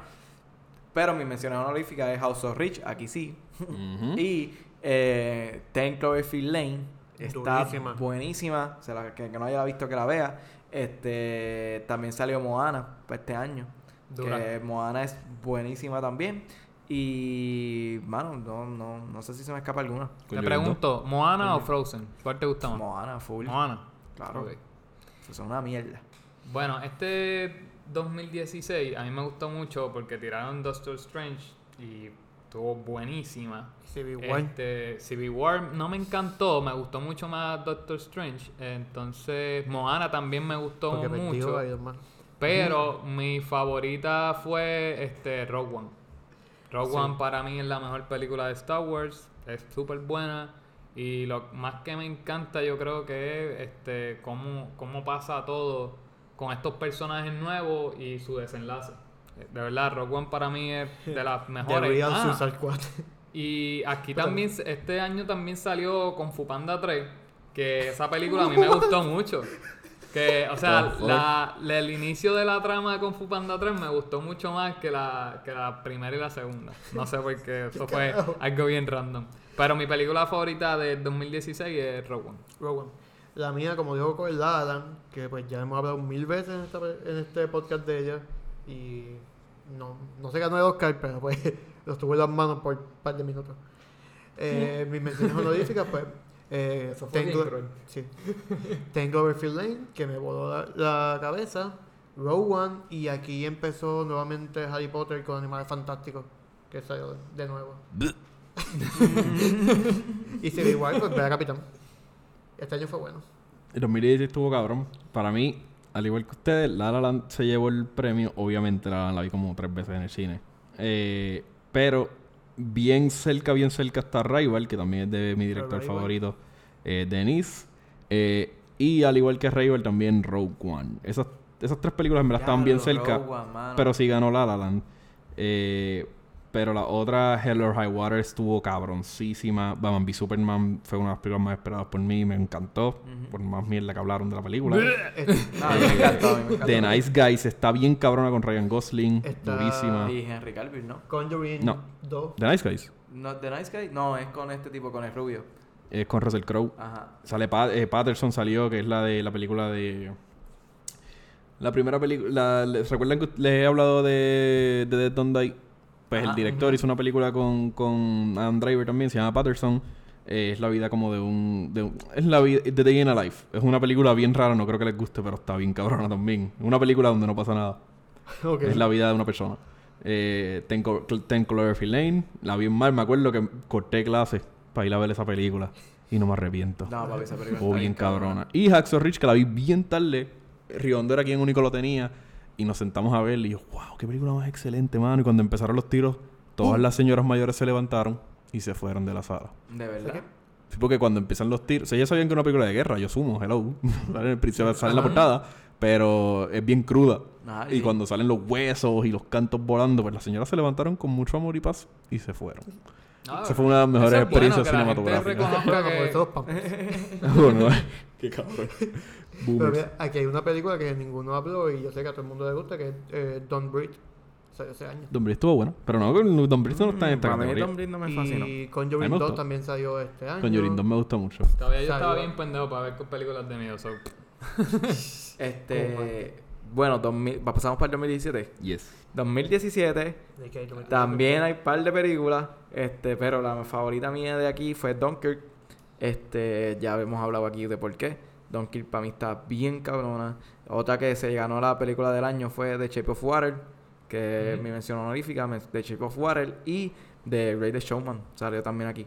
Pero mi menciones honoríficas es House of Rich, aquí sí. (laughs) Y eh, Ten Cloverfield Lane está
Durísima.
buenísima. O sea, la que, que no haya visto que la vea. Este también salió Moana para este año.
Dura.
Que Moana es buenísima también. Y mano, no, no, no sé si se me escapa alguna.
Te pregunto, ¿Moana o Frozen? ¿Cuál te gusta más?
Moana, full.
Moana.
Claro.
Ok.
Eso es una mierda.
Bueno, este 2016 a mí me gustó mucho porque tiraron Doctor Strange y estuvo buenísima.
Civil War.
Este, Civil War no me encantó, me gustó mucho más Doctor Strange. Entonces, Moana también me gustó
Porque
mucho. Pero mi favorita fue este Rogue One. Rogue
Sí.
One para mí es la mejor película de Star Wars. Es súper buena. Y lo más que me encanta yo creo que es este cómo, cómo pasa todo con estos personajes nuevos y su desenlace. De verdad, Rogue One para mí es (laughs) de las
The
mejores.
Real
Ah,
Suicide Squad.
y aquí también, este año también salió con Fupanda 3, que esa película a mí me (laughs) gustó mucho. Que, o sea,
The
la, la- el inicio de la trama de Kung Fu Panda 3 me gustó mucho más que la, que la primera y la segunda. No sé por qué, (laughs) eso fue algo bien random. Pero mi película favorita de 2016 es Rogue One.
Rogue One. La mía, como dijo con el La La Land, que pues ya hemos hablado mil veces en, esta- en este podcast de ella. Y no, no se ganó el Oscar, pero pues (laughs) lo tuvo en las manos por un par de minutos. Eh, mis menciones honoríficas, pues. (laughs) Eh,
Eso fue bien
tengo, sí. (laughs) tengo Overfield Lane, que me voló la, la cabeza. Rogue One, y aquí empezó nuevamente Harry Potter con Animales Fantásticos. que salió de nuevo. y Civil War, pues ve a Capitán. Este año fue bueno.
El 2016 estuvo cabrón. Para mí, al igual que ustedes, La La Land se llevó el premio. Obviamente La La Land la vi como tres veces en el cine. Eh, pero bien cerca, bien cerca está Rival, que también es de mi director favorito, eh, Denis. Eh, y al igual que Rival, también Rogue One. Esas, esas tres películas me las estaban bien cerca.
One.
Pero sí ganó La La Land. Eh, pero la otra, Hell or High Water, estuvo cabroncísima. Batman v Superman fue una de las películas más esperadas por mí. Me encantó. Por más mierda que hablaron de la película.
No, a mí me encantó, a mí me encantó.
The Nice Guys está bien cabrona con Ryan Gosling.
Está-
Durísima.
Y Henry Calvin, ¿no?
Conjuring
No.
2.
The Nice Guys.
no. ¿The Nice Guy? No, es con este tipo, con el rubio.
Es con Russell Crowe.
Ajá.
Sale Pa- eh, Patterson salió, que es la de la película de. La primera película. ¿Recuerdan que les he hablado de, de Dead Don't Die? Pues el director hizo una película con, con Adam Driver también, se llama Patterson. Eh, es la vida como de un, de un- Es la vida. The Day in a Life. Es una película bien rara, no creo que les guste, pero está bien cabrona también. Una película donde no pasa nada. (laughs) Es la vida de una persona. Eh, Ten, Ten Cloverfield Lane. La vi mal. Me acuerdo que corté clases para ir a ver esa película. Y no me arrepiento.
No, papi, esa película está
bien cabrona. Y Hacksaw Ridge, que la vi bien tarde. Riondo era quien único lo tenía. Y nos sentamos a ver. Y yo, wow, qué película más excelente, mano. Y cuando empezaron los tiros, todas las señoras mayores se levantaron y se fueron de la sala.
De verdad.
Sí, porque cuando empiezan los tiros... O sea, ya sabían que era una película de guerra. Yo sumo, hello. (laughs) Sale en el principio, sale en la portada. Pero es bien cruda.
Ah,
y
sí.
cuando salen los huesos y los cantos volando, pues las señoras se levantaron con mucho amor y paz y se fueron.
Ah,
Esa fue una de las mejores experiencias cinematográficas. (laughs) bueno, (laughs) qué cabrón.
Pero mira, aquí hay una película que ninguno habló y yo sé que a todo el mundo le gusta, que es eh, Don't Breathe. Salió ese año.
Don Britt estuvo bueno. Pero no, Don Britt no está en esta
Para mí
categoría.
Brady no me fascinó.
Y
A mí
Conjuring
me
2
gustó.
también salió este año.
Con Yorin 2 me gusta mucho.
Todavía yo
Salió-
estaba bien pendejo para ver con películas de miedo. so- (laughs)
Este. Bueno, 2000, va- pasamos para el 2017.
Yes.
2017
De que hay que meter-
también hay par de películas, este, pero la favorita mía de aquí fue Dunkirk. Este, ya hemos hablado aquí de por qué. Dunkirk para mí está bien cabrona. Otra que se ganó la película del año fue The Shape of Water, que es mi mención honorífica, The Shape of Water y The Greatest Showman salió también aquí.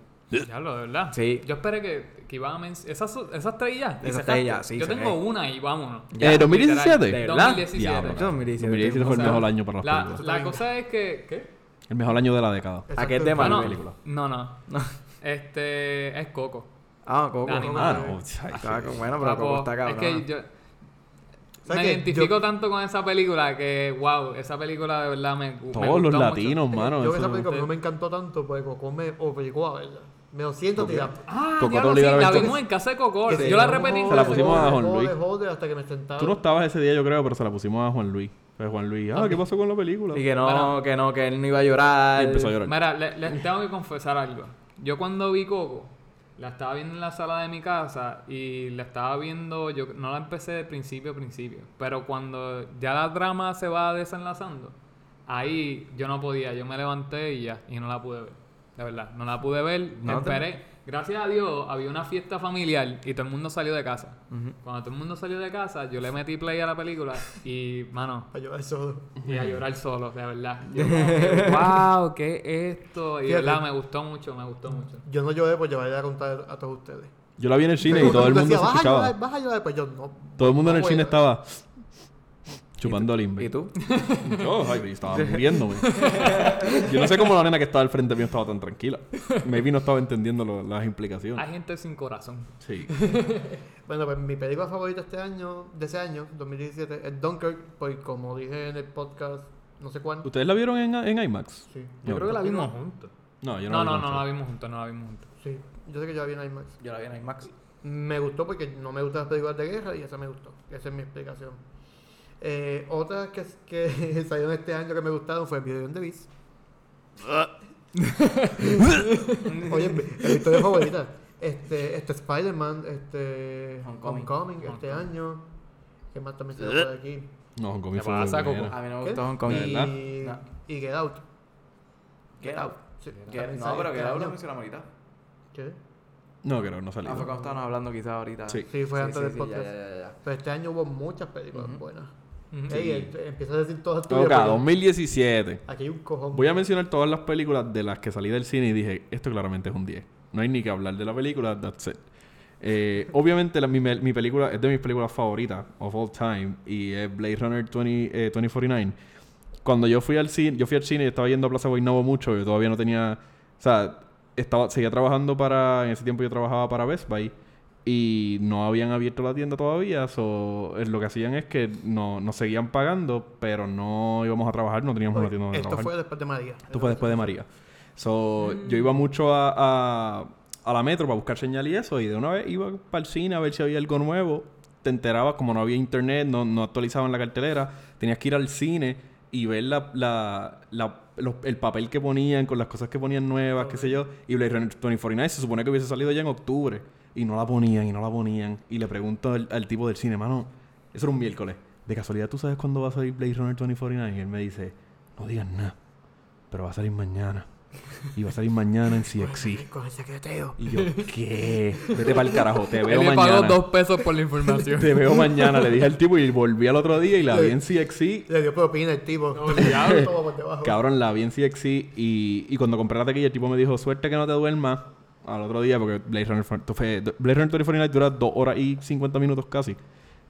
Ya lo, de verdad.
Sí.
Yo esperé que, que iban a mencionar. Esas, esas tres ya.
Esas tres ya, sí,
Yo tengo una y vámonos.
Ya,
eh, 2017.
¿De verdad?
2017.
Diablo,
Yo 2017.
2017 fue el
O sea,
mejor año para las
La,
películas.
la cosa es que. ¿Qué?
El mejor año de la década.
¿A qué es de
Ah,
Marvel?
no,
película.
no, no. (laughs) Este. Es Coco.
Ah, Coco.
De.
Ah, ay,
Ah, bueno, pero Coco está
es
cabrón.
que yo.
¿Sabes
Me identifico
Yo-
tanto con esa película que, wow, esa película de verdad me. me
Todos
gustó
los
mucho.
latinos, mano.
Yo esa película no me encantó tanto porque Coco me obligó a verla. Me lo siento tirar.
Ah,
Coco
diablo, sí, la vimos en casa de Coco. Yo la repetí.
Se la pusimos a Juan Luis.
hasta que me sentaba.
Tú no estabas ese día, yo creo, pero se la pusimos a Juan Luis. Pues Juan Luis, ah, ¿qué pasó con la película?
Y que no,
Bueno.
que no, que él no iba a llorar.
Y empezó a llorar.
Mira, le- tengo que confesar algo. Yo cuando vi Coco, la estaba viendo en la sala de mi casa y la estaba viendo, yo no la empecé de principio a principio, pero cuando ya la trama se va desenlazando, ahí yo no podía, yo me levanté y ya, y no la pude ver. De verdad, no la pude ver,
No te-
esperé. Gracias a Dios había una fiesta familiar y todo el mundo salió de casa. Cuando todo el mundo salió de casa, yo le metí play a la película y, (laughs) mano,
A llorar solo.
y a llorar solo, de verdad. (laughs) Yo wow, ¿qué es esto? Y de verdad me gustó mucho, me gustó mucho.
Yo no lloré por llevarle a contar a todos ustedes.
Yo la vi en el cine
Pero
y todo el mundo
decía,
se
"Vas a llorar,
escuchaba.
Vas a llorar, pues yo no.
Todo el mundo en el cine
puedo".
estaba chupando limbe.
¿Y tú?
Yo, ay, estaba (laughs) muriéndome. Yo no sé cómo la nena que estaba al frente mío estaba tan tranquila. Maybe no estaba entendiendo lo- las implicaciones.
Hay gente sin corazón.
Sí. (laughs)
Bueno, pues mi película favorita este año, de ese año, 2017, es Dunkirk, pues como dije en el podcast, no sé cuánto.
¿Ustedes la vieron en, en IMAX?
Sí,
Yo
No,
creo que la
¿por qué
vimos juntos.
No, yo
No,
no.
no, no, la vimos juntos, no la vimos juntos.
sí. Yo sé que yo la vi en IMAX.
Yo la vi en IMAX.
Me gustó porque no me gustan las películas de guerra y esa me gustó. Esa es mi explicación. Eh, otras que, que (laughs) salieron este año que me gustaron fue Beauty the Beast. (laughs) Oye, mi historia favorita. Este, este Spider-Man, este
Homecoming.
Homecoming, este
Homecoming.
año. ¿Qué más también se por aquí?
No, Hong Kong
¿Qué
fue
pasa,
buena.
Coco?
A mí no me gustó Hong Kong.
¿De verdad?
Y,
No.
y Get Out.
Get Out.
Sí,
Get- No, pero
este
Get Out lo mencionamos ahorita.
¿Qué?
No, creo, no salió.
Ah, fue cuando estábamos hablando quizás ahorita.
Sí.
Sí, fue antes del
ya,
podcast.
ya, ya, ya.
Pero este año hubo muchas películas buenas. Ey, empieza a decir todo esto.
Toca, 2017.
Aquí hay un cojón.
Voy a mencionar todas las películas de las que salí del cine y dije, esto claramente es un 10. No hay ni que hablar de la película, that's it. Eh, obviamente la- mi, me- mi película es de mis películas favoritas of all time y es Blade Runner 20, eh, 2049. Cuando yo fui al cine, yo fui al cine y estaba yendo a Plaza Guaynabo mucho, yo todavía no tenía, o sea, estaba seguía trabajando para en ese tiempo yo trabajaba para Best Buy y no habían abierto la tienda todavía, so, eh, lo que hacían es que no, nos seguían pagando, pero no íbamos a trabajar, no teníamos una tienda donde
Esto
trabajar.
fue después de María.
Esto fue después de María. So, Yo iba mucho a, a, a la metro para buscar señal y eso, y de una vez iba para el cine a ver si había algo nuevo. Te enterabas, como no había internet, no, no actualizaban la cartelera, tenías que ir al cine y ver la, la, la- los- el papel que ponían con las cosas que ponían nuevas, qué sé yo. Y Blade Runner 2049 se supone que hubiese salido ya en octubre. Y no la ponían, y no la ponían. Y le pregunto al, al tipo del cine, mano, eso era un miércoles. De casualidad, ¿tú sabes cuándo va a salir Blade Runner 2049? Y él me dice, no digas nada, pero va a salir mañana. Y va a salir mañana en CXC. (laughs)
Con el secreteo.
Y yo, ¿qué? Vete para el carajo, te (laughs)
Él
veo
le pagó
mañana.
dos pesos por la información. (laughs)
Te veo mañana, le dije al tipo y volví al otro día y la vi en CXC.
Le dio propina el tipo.
No, diablo.
Todo por debajo.
Cabrón, la vi en CXC y, y cuando compré la taquilla el tipo me dijo, suerte que no te duermas al otro día porque Blade Runner, fue- Blade Runner 2049 dura 2 horas y 50 minutos casi.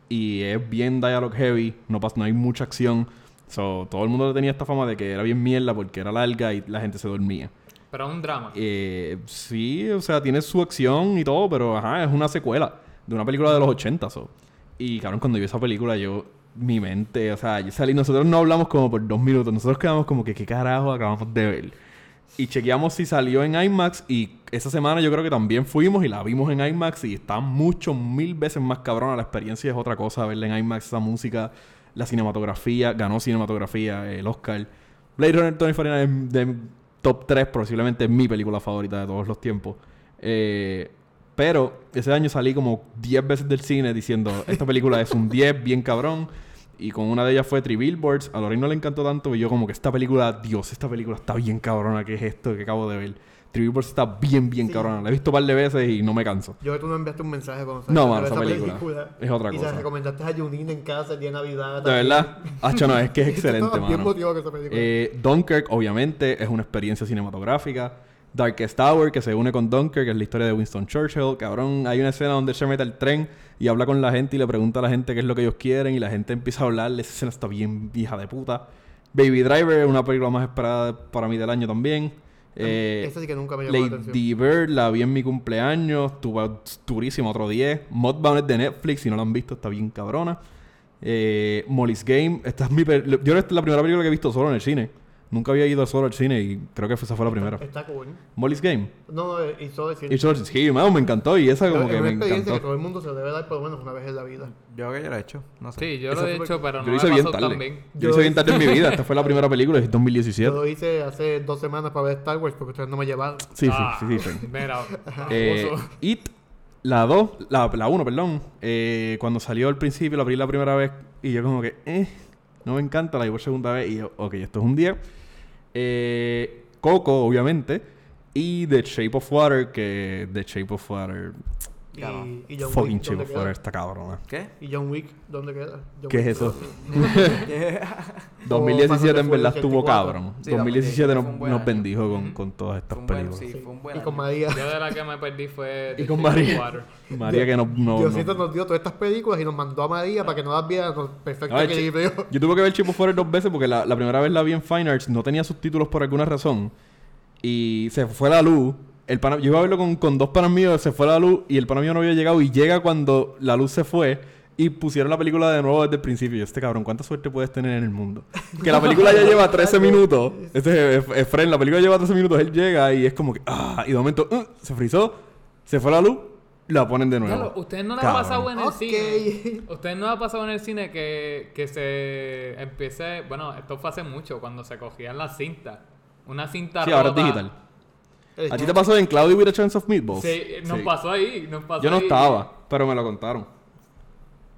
Y es bien dialogue heavy, no, pas- no hay mucha acción. So, todo el mundo tenía esta fama de que era bien mierda porque era larga y la gente se dormía.
Pero es un drama.
Eh, sí, o sea, tiene su acción y todo, pero ajá, es una secuela de una película de los 80. So. Y cabrón, cuando vi esa película, yo, mi mente, o sea, yo salí, nosotros no hablamos como por dos minutos, nosotros quedamos como que, ¿qué carajo acabamos de ver? Y chequeamos si salió en IMAX y esa semana yo creo que también fuimos y la vimos en IMAX y está mucho, mil veces más cabrona. La experiencia es otra cosa, verla en IMAX, esa música, la cinematografía, ganó cinematografía, el Oscar. Blade Runner 2049 es de top 3, posiblemente es mi película favorita de todos los tiempos. Eh, pero ese año salí como 10 veces del cine diciendo, esta película es un 10, bien cabrón. Y con una de ellas fue Three Billboards. A Lorraine no le encantó tanto. Y yo como que esta película, Dios, esta película está bien cabrona. ¿Qué es esto que acabo de ver? Billboards está bien, bien
Sí.
cabrona. La he visto un par de veces y no me canso.
Yo que tú no enviaste un mensaje con
No, mano, esa película es otra
y
cosa.
se recomendaste a Junine en casa el día de Navidad.
De verdad. (laughs) Hacho, no, es que es excelente,
Estaba bien
mano.
motivado con esa película.
Eh, Dunkirk, obviamente, es una experiencia cinematográfica. Darkest Tower, que se une con Dunkirk, que es la historia de Winston Churchill. Cabrón, hay una escena donde se mete al tren y habla con la gente y le pregunta a la gente qué es lo que ellos quieren y la gente empieza a hablarle. Esa escena está bien hija de puta. Baby Driver es una película más esperada para mí del año también. Eh,
Esa sí que nunca me llamó la atención.
Lady Bird la vi en mi cumpleaños, estuvo durísimo, otro 10. Modbound es de Netflix, si no la han visto, está bien cabrona. Eh, Molly's Game, esta es mi yo creo que esta es la primera película que he visto solo en el cine. Nunca había ido solo al cine y creo que esa fue la primera.
Está cool.
Molly's Game.
No, no, y solo decir.
Y solo, sí, mano, me encantó y esa como
es
que
una
me
experiencia que todo el mundo se debe dar por lo menos una vez en la vida.
Yo creo que yo lo he hecho. No sé.
Sí, yo
Esa
lo he hecho, pero
Yo
no
lo
me
hice bien
pasó
tarde.
tan bien.
Yo
Yo
lo hice bien tarde en mi vida. Esta fue la primera película, es
Yo
2017.
lo hice hace dos semanas para ver Star Wars porque ustedes no me llevaron.
Sí, sí,
Ah,
sí, sí. sí.
Mira,
Eh. It, la 2, la, la 1, perdón. eh, cuando salió al principio, la abrí la primera vez y yo como que, eh, no me encanta, la vi por segunda vez y yo, ok, esto es un 10. Eh, Coco, obviamente. Y The Shape of Water, que The Shape of Water,
Claro.
y John
fucking
Wick, ¿dónde queda?
Está cabrona.
¿Qué?
¿Y John Wick dónde queda? John
¿Qué
Wick.
es eso? (laughs)
O
2017 (laughs) en
Fast
verdad
and
estuvo
Furious
cabrón.
Sí,
2017 nos,
fue un buen
nos
año.
bendijo con, con todas estas
Fue un buen,
películas.
sí, fue un buen
Y
año.
con María.
Yo de la que me perdí fue. (laughs)
Y con María.
Water.
María que no... no,
Diosito
no-
nos dio todas estas películas y nos mandó a María para que no las viera con perfecto
Ay,
equilibrio.
Yo tuve que ver Shape of dos veces porque la, la primera vez la vi en Fine Arts, no tenía subtítulos por alguna razón. Y se fue la luz. El pana- yo iba a verlo con, con dos panas míos, se fue la luz y el pana mío no había llegado y llega cuando la luz se fue y pusieron la película de nuevo desde el principio. Y yo, este cabrón, ¿cuánta suerte puedes tener en el mundo? Que la película ya lleva 13 minutos. Este es, es Fren, la película lleva 13 minutos, él llega y es como que, ah, y de momento, uh, se frizó, se fue la luz, la ponen de nuevo.
Claro, ¿ustedes no les ha pasado en el
Ok.
cine? ¿Ustedes no les ha pasado en el cine que, que se empiece... Bueno, esto fue hace mucho, cuando se cogían las cintas. Una cinta
Sí, ahora es
rota.
digital. ¿A ti te pasó en Cloudy with a Chance of Meatballs?
Sí, nos
Sí.
pasó ahí, nos pasó
Yo no
ahí.
estaba, pero me lo contaron.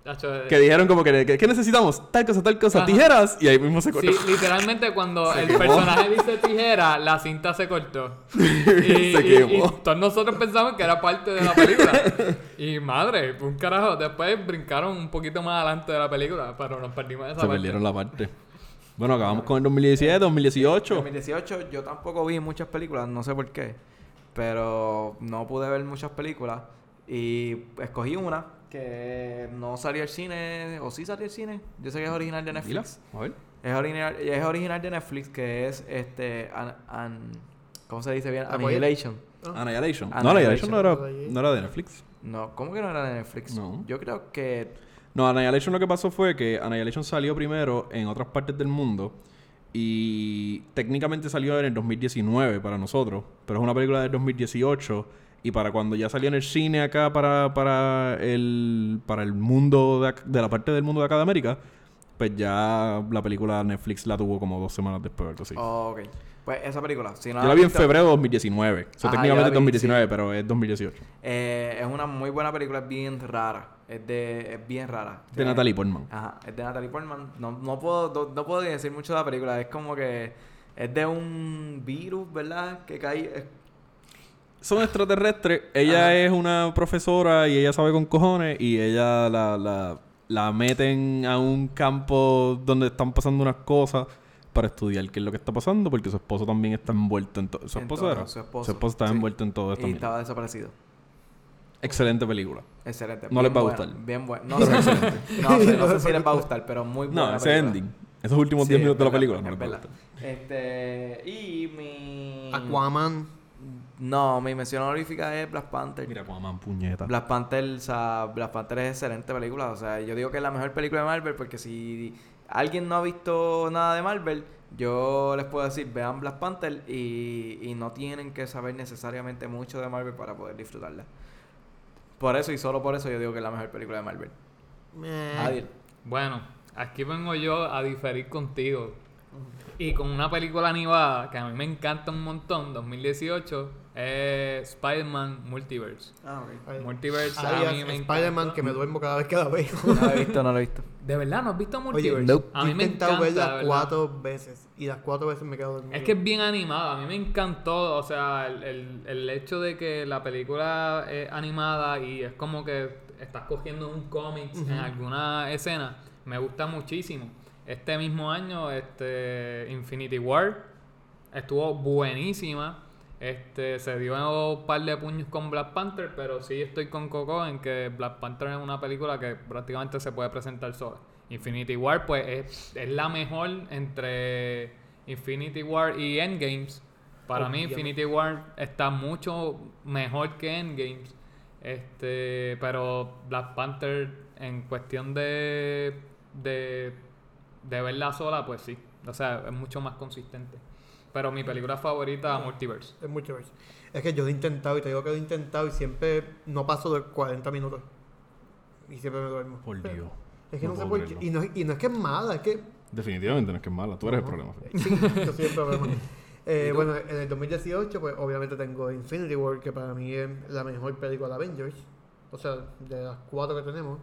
Eh,
Que dijeron como que, que- ¿qué necesitamos? Tal cosa, tal cosa,
Ajá.
tijeras. Y ahí mismo se cortó.
Sí, literalmente cuando (laughs) el
quemó.
personaje dice tijera, la cinta se cortó. (laughs) Y,
Se quemó.
y todos nosotros pensamos que era parte de la película. (laughs) y madre, un carajo. Después brincaron un poquito más adelante de la película, pero nos perdimos esa
Se
parte.
perdieron la parte. Bueno, acabamos con el 2017, 2018.
2018 yo tampoco vi muchas películas, no sé por qué. Pero no pude ver muchas películas. Y escogí una que no salió al cine, o sí salió al cine. Yo sé que es original de Netflix.
a ver.
Es original, es original de Netflix, que es este. An, an- ¿Cómo se dice bien? Annihilation.
Annihilation. No,
Annihilation.
Annihilation no era, no era de Netflix.
No, ¿cómo que no era de Netflix?
No.
Yo creo que.
No, Annihilation lo que pasó fue que Annihilation salió primero en otras partes del mundo y técnicamente salió en el 2019 para nosotros, pero es una película del 2018 y para cuando ya salió en el cine acá para, para, el, para el mundo de, la parte del mundo de acá de América, pues ya la película Netflix la tuvo como dos semanas después, así.
Oh, ok. Pues esa película. Si no
Yo la vi en febrero de 2019. O sea,
Ajá,
técnicamente es
vi,
2019, pero es 2018.
eh, es una muy buena película, es bien rara. Es de. Es bien rara.
De
Tiene-
Natalie Portman.
Ajá, es de Natalie Portman. No, no puedo, no, no puedo decir mucho de la película. Es como que es de un virus, ¿verdad? Que cae. es-
Son extraterrestres. Ella
Ajá.
es una profesora y ella sabe con cojones y ella la, la, la meten a un campo donde están pasando unas cosas para estudiar qué es lo que está pasando porque su esposo también está envuelto en todo. ¿Su
En
esposo
todo,
era?
su esposo,
estaba
sí.
envuelto en todo esto.
y estaba desaparecido.
Excelente película.
Excelente.
No
bien
les va a
buena,
gustar.
Bien bueno. (laughs) No sé, no sé, no sé si les va a gustar, pero muy buena.
No, ese
película.
ending. Esos últimos
Sí,
10
es
minutos de la película
es
no les va a gustar.
Este. Y mi.
Aquaman.
No, mi mención honorífica es Black Panther.
Mira, Aquaman, puñeta.
Black Panther, o sea, Black Panther es excelente película. O sea, yo digo que es la mejor película de Marvel porque si alguien no ha visto nada de Marvel, yo les puedo decir, vean Black Panther y, y no tienen que saber necesariamente mucho de Marvel para poder disfrutarla. Por eso y solo por eso yo digo que es la mejor película de Marvel.
Meh.
Adiel.
Bueno, aquí vengo yo a diferir contigo. Y con una película animada que a mí me encanta un montón, 2018, es Spider-Man Multiverse.
Ah,
Ay,
Multiverse
ay,
a mí me
Spider-Man que me duermo cada vez que la veo.
No lo he visto, no lo he visto. (laughs)
¿De verdad no has visto
Oye,
Multiverse?
yo
A
he
mí me
intentado
encanta.
verla
verdad.
cuatro veces y las cuatro veces me quedo dormido.
Es que es bien animada, a mí me encantó, o sea, el, el, el hecho de que la película es animada y es como que estás cogiendo un cómics en alguna escena, me gusta muchísimo. Este mismo año, este Infinity War estuvo buenísima. Este se dio un par de puños con Black Panther, pero sí estoy con Coco en que Black Panther es una película que prácticamente se puede presentar sola. Infinity War, pues, es, es la mejor entre Infinity War y Endgames. Para mí,
Obviamente.
Infinity War está mucho mejor que Endgames. Este, pero Black Panther, en cuestión de, de, de verla sola, pues sí. O sea, es mucho más consistente. Pero mi película favorita, Multiverse.
Es mucho ver. Es que yo lo he intentado y te digo que lo he intentado y siempre no paso de 40 minutos. Y siempre me duermo.
Por Dios.
Es que no,
No
sé por qué. Y no, es- y no es que es mala, es que.
Definitivamente no es que es mala. Tú eres el problema.
Sí, yo soy el problema. (laughs) Eh, bueno, en el 2018, pues obviamente tengo Infinity War, que para mí es la mejor película de Avengers. O sea, de las cuatro que tenemos.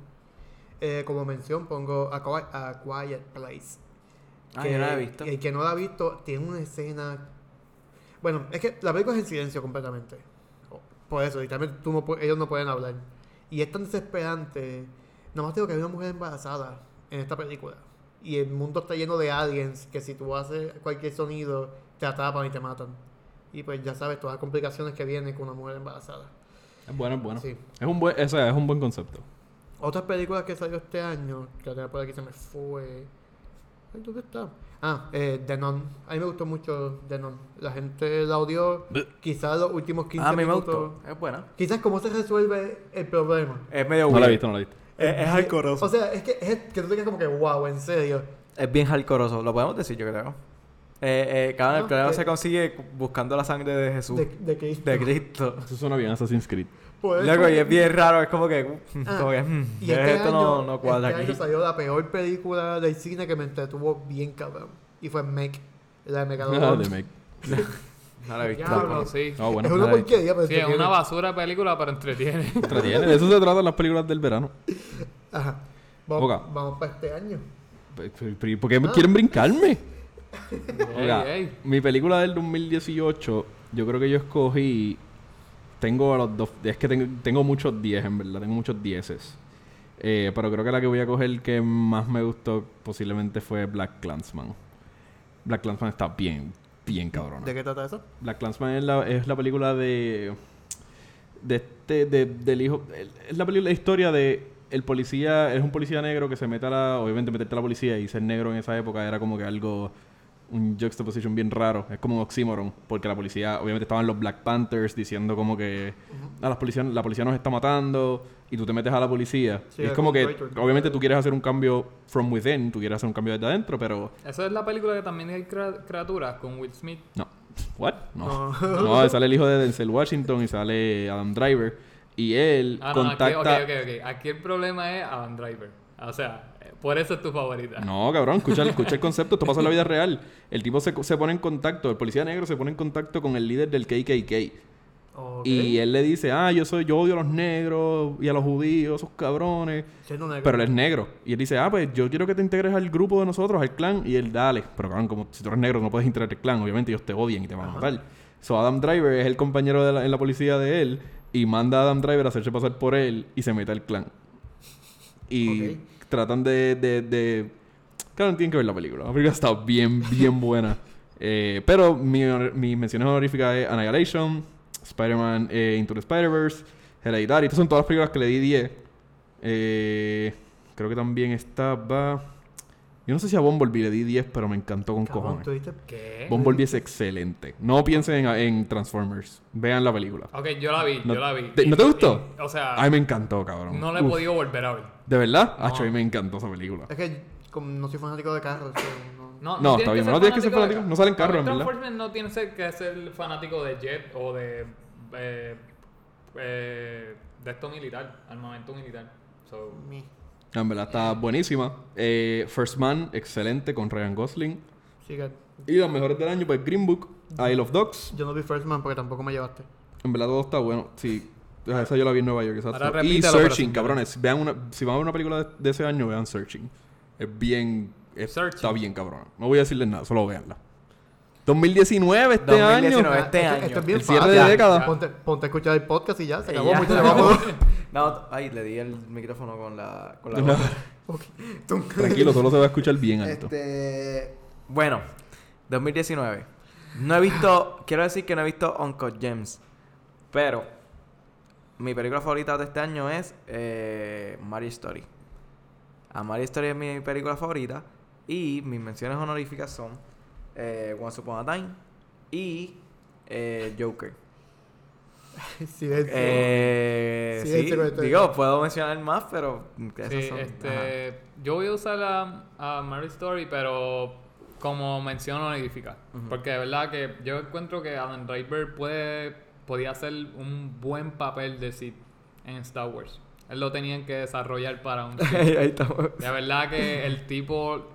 Eh, como mención, pongo A, Qui- A Quiet Place.
Ah, yo no la he visto.
El que no la ha visto tiene una escena. Bueno, es que la película es en silencio completamente. Por eso, y también tú no ellos no pueden hablar. Y es tan desesperante. Nomás digo que hay una mujer embarazada en esta película. Y el mundo está lleno de aliens que si tú haces cualquier sonido te atrapan y te matan. Y pues ya sabes todas las complicaciones que vienen con una mujer embarazada.
Es bueno, es bueno.
Sí.
Es un buen, o sea, es un buen concepto.
Otras películas que salió este año, que la tenía por aquí se me fue. Ay, ¿Dónde está? Ah, eh, The Nun. A mí me gustó mucho The Nun. La gente la odió. Quizás los últimos 15
Ah, a mí me
minutos.
gustó. Es buena.
Quizás cómo se resuelve el problema.
Es medio
No la he visto, no la he visto.
Es, es hardcoreoso.
O sea, es que, es que tú te quedas como que, wow, en serio.
Es bien hardcoreoso. Lo podemos decir, yo creo. Eh, eh, el
No,
problema
que-
se consigue buscando la sangre de Jesús.
De,
De,
de Cristo.
Cristo.
Eso suena bien Assassin's Creed.
Loco, y es bien raro. Es como que... (laughs)
Ah,
como que mm,
Y este
esto
año,
no, no cuadra
este
aquí.
año salió la peor película del cine que me entretuvo bien cabrón. Y fue Meg. La de
Ah,
Megalodon.
de Meg. (laughs)
No la he visto.
Diablo.
Bueno, sí.
Ah, bueno.
es una porquería, pero
Sí, es una basura de película, pero entretiene. (laughs)
Entretiene. De eso se tratan las películas del verano.
Ajá. Vamos, vamos para este año.
¿Pero ¿Por qué me quieren brincarme? Oiga, mi película del 2018, yo creo que yo escogí. Tengo a los dos. Es que tengo, tengo muchos 10, en verdad. Tengo muchos 10. Eh, pero creo que la que voy a coger que más me gustó posiblemente fue Black Clansman. Black Clansman está bien, bien cabrona.
¿De qué trata eso?
Black Clansman es la, es la película de. de este. De, del hijo. Es la película, la historia de. El policía. Es un policía negro que se mete a la. Obviamente, meterte a la policía y ser negro en esa época era como que algo. Un juxtaposition bien raro. Es como un oxímoron. Porque la policía. Obviamente estaban los Black Panthers diciendo como que. A las policías, la policía nos está matando. Y tú te metes a la policía.
Sí,
y es
es
como que. Obviamente tú quieres hacer un cambio from within. Tú quieres hacer un cambio desde adentro, pero.
Esa es la película que también hay criaturas con Will Smith.
No. ¿What? No. (laughs) No, sale el hijo de Denzel Washington y sale Adam Driver. Y él
Ah, no,
contacta.
aquí, ok, ok, ok. Aquí el problema es Adam Driver. O sea, por eso es tu favorita.
No, cabrón, escucha, escucha el concepto. Esto pasa en la vida real. El tipo se, se pone en contacto, el policía negro se pone en contacto con el líder del KKK. Y él le dice, ah, yo soy, yo odio a los negros y a los judíos, esos cabrones. Pero él es negro. Y él dice, ah, pues yo quiero que te integres al grupo de nosotros, al clan. Y él, dale. Pero cabrón, como si tú eres negro no puedes integrar al clan. Obviamente ellos te odian y te van a matar. So Adam Driver es el compañero de la- en la policía de él. Y manda a Adam Driver a hacerse pasar por él y se mete al clan. Y. tratan de, de, de... Claro, tienen que ver la película. La película está bien, bien (laughs) buena. Eh, pero mi, mis menciones honoríficas es Annihilation, Spider-Man eh, Into the Spider-Verse, Hereditary. Estas son todas las películas que le di 10. Eh, creo que también estaba... Yo no sé si a Bumblebee le di 10, pero me encantó con
Cabrón,
cojones.
tú dijiste-
¿Qué?
Bumblebee es excelente. No piensen en, en Transformers. Vean la película.
Ok, yo la vi,
No-
yo la vi.
¿te-
Y-
no te gustó?
y- o sea,
Ay, me encantó, cabrón.
no la he
Uf.
podido volver a ver.
¿De verdad?
No.
Acho, a mí me encantó esa película.
Es que como no soy fanático de carros. so, no.
No,
No, está bien, no tienes que ser
fanático
no salen carros, en verdad.
Transformers no tienes que- que ser fanático de jet o de. Eh, eh, de esto militar, armamento militar. So,
Mi.
En verdad está buenísima. Eh, First Man, excelente con Ryan Gosling.
Sí que
Y las mejores del año, pues Green Book, Isle of Dogs.
yo no vi First Man porque tampoco me llevaste.
En verdad todo está bueno. Sí. Ah, Esa yo la vi en Nueva York, exacto.
Ahora
y Searching, cabrones. Vean una, si van a ver una película de, de ese año, vean Searching. Es bien... es-
Searching.
está bien cabrona. No voy a decirles nada, solo veanla. 2019, este
2019.
año.
este año.
esto es bien
El cierre
fácil.
de década.
Ponte, ponte a escuchar el podcast y ya, se acabó
ya.
mucho trabajo. (laughs)
No, ay, le di el micrófono con la, con la boca. (laughs)
Tranquilo, solo se va a escuchar bien alto.
Este, bueno, 2019. No he visto, quiero decir que no he visto Uncle Gems, pero mi película favorita de este año es eh, Marriage Story. A Marriage Story es mi película favorita y mis menciones honoríficas son eh, Once Upon a Time y eh, Joker. (laughs)
Silencio.
Eh,
Sí,
sí, digo, puedo mencionar más, pero
sí,
son-
este,
ajá.
yo voy a usar a, a Mary Story, pero como mención honorífica.
Ujú.
Porque de verdad que yo encuentro que Alan Driver puede, podía hacer un buen papel de Sid en Star Wars. Él lo tenían que desarrollar para un. (laughs)
Ahí estamos.
De verdad que el tipo,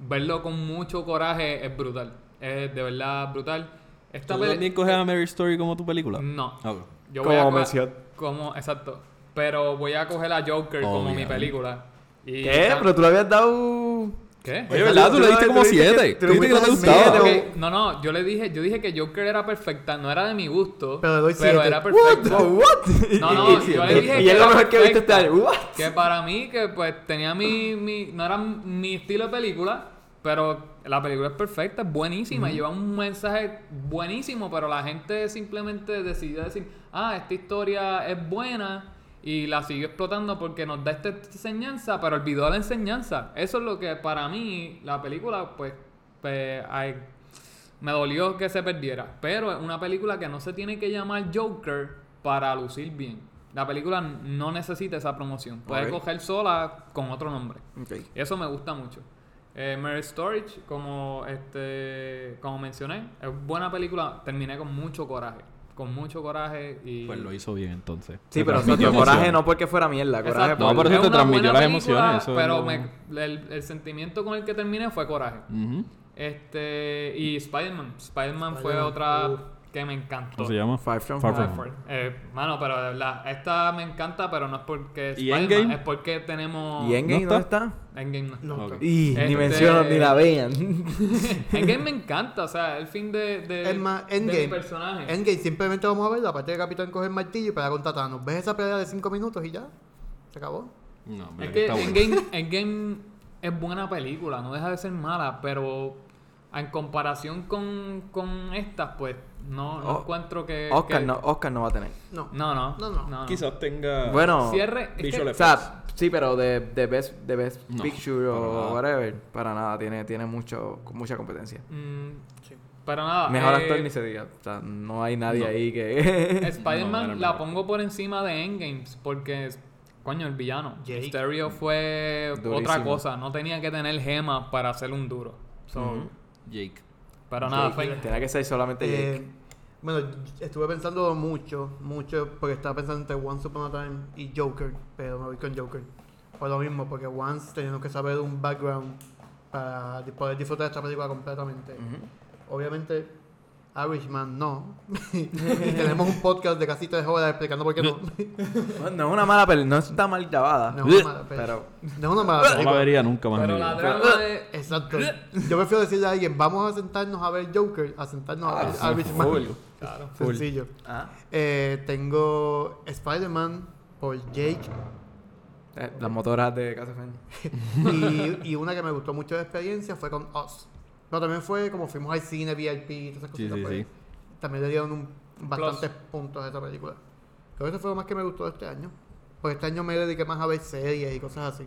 verlo con mucho coraje es brutal. Es de verdad brutal. Esta
¿Tú también coges a Mary Story como tu película?
No.
Ah, ok.
Yo
Como
voy a. Como, exacto. Pero voy a coger a Joker como mi película. Y
¿Qué? Pero tú le habías dado.
¿Qué?
Oye, ¿verdad? Tú le diste como
Tú dijiste que-
7.
tú
dijiste que no te gustaba.
No, no, yo le dije, yo dije que Joker era perfecta, no era de mi gusto,
Pero le doy
pero era perfecta.
Oh, what?
No, no, (laughs) yo le dije
y
que
es lo mejor que viste este año. What?
Que para mí, que pues tenía mi, mi no era mi estilo de película, pero la película es perfecta, es buenísima, lleva un mensaje buenísimo, pero la gente simplemente decidió decir, ah, esta historia es buena y la siguió explotando porque nos da esta enseñanza, pero olvidó la enseñanza. Eso es lo que para mí la película, pues, pues, me dolió que se perdiera. Pero es una película que no se tiene que llamar Joker para lucir bien. La película no necesita esa promoción. Puede coger sola con otro nombre.
Ok.
Eso me gusta mucho. Eh, Mary Storage, como este como mencioné, es buena película. Terminé con mucho coraje. Con mucho coraje y...
Pues lo hizo bien entonces.
Sí, pero coraje no porque fuera mierda, coraje
Exacto.
No,
por...
pero eso
Es
te transmitió las
película,
emociones, eso es
pero
lo-
me- el, el sentimiento con el que terminé fue coraje. Este, y Spider-Man. Spider-Man fue otra. Que me encantó.
¿Cómo se llama?
Far From
Far
Home.
From
Far- eh, mano, pero de verdad, esta me encanta, pero no es porque es
¿Y
Spider-Man,
Endgame?
es porque tenemos...
¿Y Endgame
¿No
dónde
está?
está?
Endgame no.
No,
Ok.
Y
Este-
ni menciono ni la vean. (laughs)
Endgame me (laughs) encanta, o sea, el fin de, de,
Es más,
de mi
Endgame.
personaje.
Endgame simplemente vamos a ver la parte de Capitán coger el martillo y pelear contra Thanos. ¿Ves esa pelea de 5 minutos y ya? Se acabó.
No,
Es que
está bueno.
Endgame, Endgame es buena película, no deja de ser mala, pero en comparación con, con estas, pues no, no
Oh,
encuentro que...
Oscar
que-
no, Oscar no va a tener.
No.
No, no.
No, no.
no.
Quizás tenga...
Bueno,
Cierre. es que-
o sea, sí, pero de, de Best, de best
No,
Picture
para
o
nada.
whatever, para nada, tiene, tiene mucho, mucha competencia.
mm, pero nada.
Mejor
eh,
actor ni se diga. O sea, no hay nadie
no.
ahí que. (laughs)
Spider-Man la pongo por encima de Endgames porque, coño, el villano.
Jake.
Mysterio fue otra cosa. No tenía que tener gemas para hacer un duro. So.
Jake.
Pero nada,
Jake,
fue...
Tenía que ser solamente
Eh,
Jake.
bueno, estuve pensando mucho, mucho, porque estaba pensando entre Once Upon a Time y Joker, pero me voy con Joker. Por lo mismo, porque Once teníamos que saber un background para poder disfrutar de esta película completamente. Obviamente, Irishman no. (laughs) y tenemos un podcast de casi tres horas explicando por qué no. (laughs)
No, es una mala película, no está mal grabada.
no es una mala
pero
película. No es una mala
No la
película.
vería nunca más
Pero la trama de...
Exacto. Yo prefiero decirle a alguien, vamos a sentarnos a ver Joker, a sentarnos a ver
Ah,
Irishman.
full.
Claro.
Sencillo.
Ah,
Eh, tengo Spider-Man por Jake
eh, las motoras de Casa (laughs)
y, y una que me gustó mucho de experiencia fue con Us. Pero también fue como fuimos al cine, VIP y todas esas cositas.
sí,
pues,
sí.
También le dieron un, bastantes puntos a esa película. Creo que eso fue lo más que me gustó de este año. Porque este año me dediqué más a ver series y cosas así.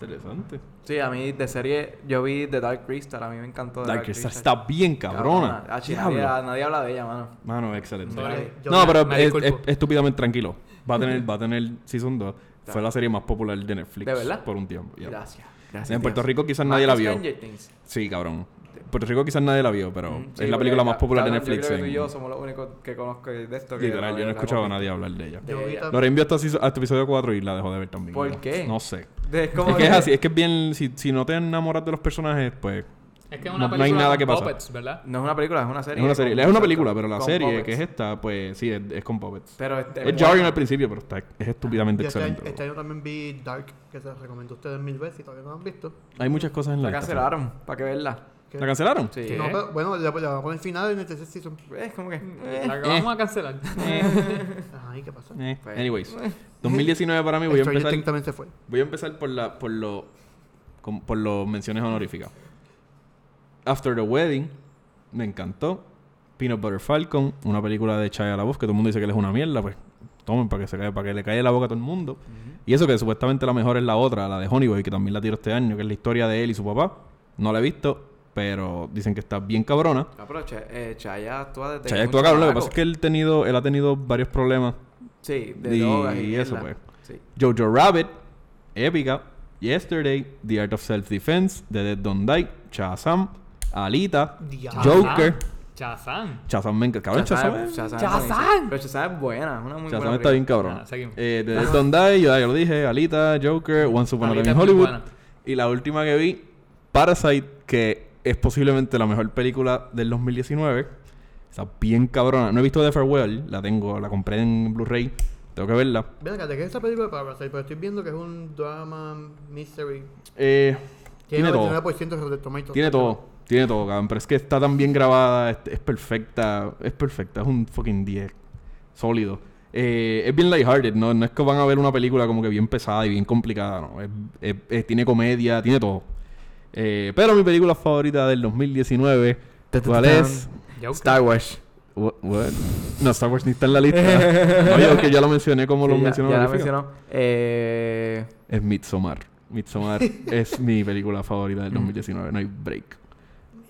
Interesante.
Sí, a mí de serie, yo vi The Dark Crystal, a mí me encantó The
Dark Crystal está bien cabrona.
Ah, chi,
Diablo.
nadie, nadie habla de ella, mano.
Mano, excelente.
Sorry.
Yo
no,
me-
pero
me
es, es- estúpidamente tranquilo. Va a tener, (laughs) va a tener Season 2. Fue la serie más popular de Netflix.
¿De verdad?
Por un tiempo. ya.
Gracias. Gracias.
En Puerto
Dios.
Rico quizás nadie la vio. Sí, cabrón. En Puerto Rico quizás nadie la vio, pero
Mm, sí,
es la película más popular de Netflix.
Yo creo que tú y yo somos los únicos que conozco de esto. Que
Literal, yo no he escuchado a nadie hablar de ella. Lorraine vio hasta, hasta este episodio 4 y la dejó de ver también.
¿Por
No-
qué?
No sé. (laughs)
Es
que es así, es que es bien. Si, si no te enamoras de los personajes, pues.
Es que es
No-
una
no hay
película
nada
con
que pasa.
puppets, ¿verdad?
No es una película, es una serie.
Es una serie. Es una película, pero la
con
serie
puppets.
que es esta, pues sí, es, es con puppets.
Pero este,
Es jarring al principio, pero está, es estúpidamente
este, año,
excelente.
este año también vi Dark, que se los recomiendo a ustedes mil veces y todavía no lo han visto.
Hay muchas cosas en la
La
lista.
cancelaron, para que verla.
Que-
¿La cancelaron?
Sí.
No, pero, bueno, le van a poner final en el tercer season.
Es como que. eh.
La que vamos a cancelar. (laughs)
Ay, ¿qué pasa?
Eh,
Pues-
Anyways, 2019 para mí voy a empezar.
Se fue.
Voy a empezar por la, por lo, con- por los menciones honoríficas. After the Wedding, me encantó. Peanut Butter Falcon, una película de Chaya la voz que todo el mundo dice que él es una mierda, pues tomen para que se caiga, para que le caiga la boca a todo el mundo. Y eso que supuestamente la mejor es la otra, la de Honeyboy, que también la tiro este año, que es la historia de él y su papá. No la he visto, pero dicen que está bien cabrona.
No, pero Ch- eh, Chaya actúa desde.
Chaya actúa cabrón, lo que pasa es que él, tenido, él ha tenido varios problemas.
Sí, de
y-
drogas y,
y eso, pues.
Sí.
Jojo Rabbit, Épica, Yesterday, The Art of Self-Defense, The Dead Don't Die, Shazam, Alita. Joker.
Chazán.
Shazam me encanta. Cabrón,
es ¡Shazam! buenísima. Pero Shazam es buena, es una muy
Shazam
buena
está bien cabrón.
Ah.
Eh, The Dead Don't Die, yo ya lo dije, Alita, Joker, Once Upon a Time in Hollywood. Y la última que vi, Parasite, que es posiblemente la mejor película del 2019. Está bien cabrona. No he visto The Farewell, la tengo, la compré en Blu-ray. Tengo que verla.
Ven acá, ¿de qué es esta película de Parasite? Pero estoy viendo que es un drama, mystery.
Eh, tiene todo.
99% de.
Tiene todo, tiene todo, cabrón. Pero es que está tan bien grabada, es, es perfecta, es perfecta, es un fucking 10. Sólido. Eh, es bien lighthearted, ¿no? No es que van a ver una película como que bien pesada y bien complicada, ¿no? Es- es- es- tiene comedia, tiene todo. Eh, pero mi película favorita del 2019, ¿cuál es?
Joker.
Star Wars.
What, what? No, Star Wars ni está en la lista. (laughs) no, yo que ya lo mencioné como
Sí,
lo
ya-
mencionó.
Ya la
Marifica.
mencionó. Eh,
Es Midsommar. Midsommar (laughs) es mi película favorita del 2019. No hay break.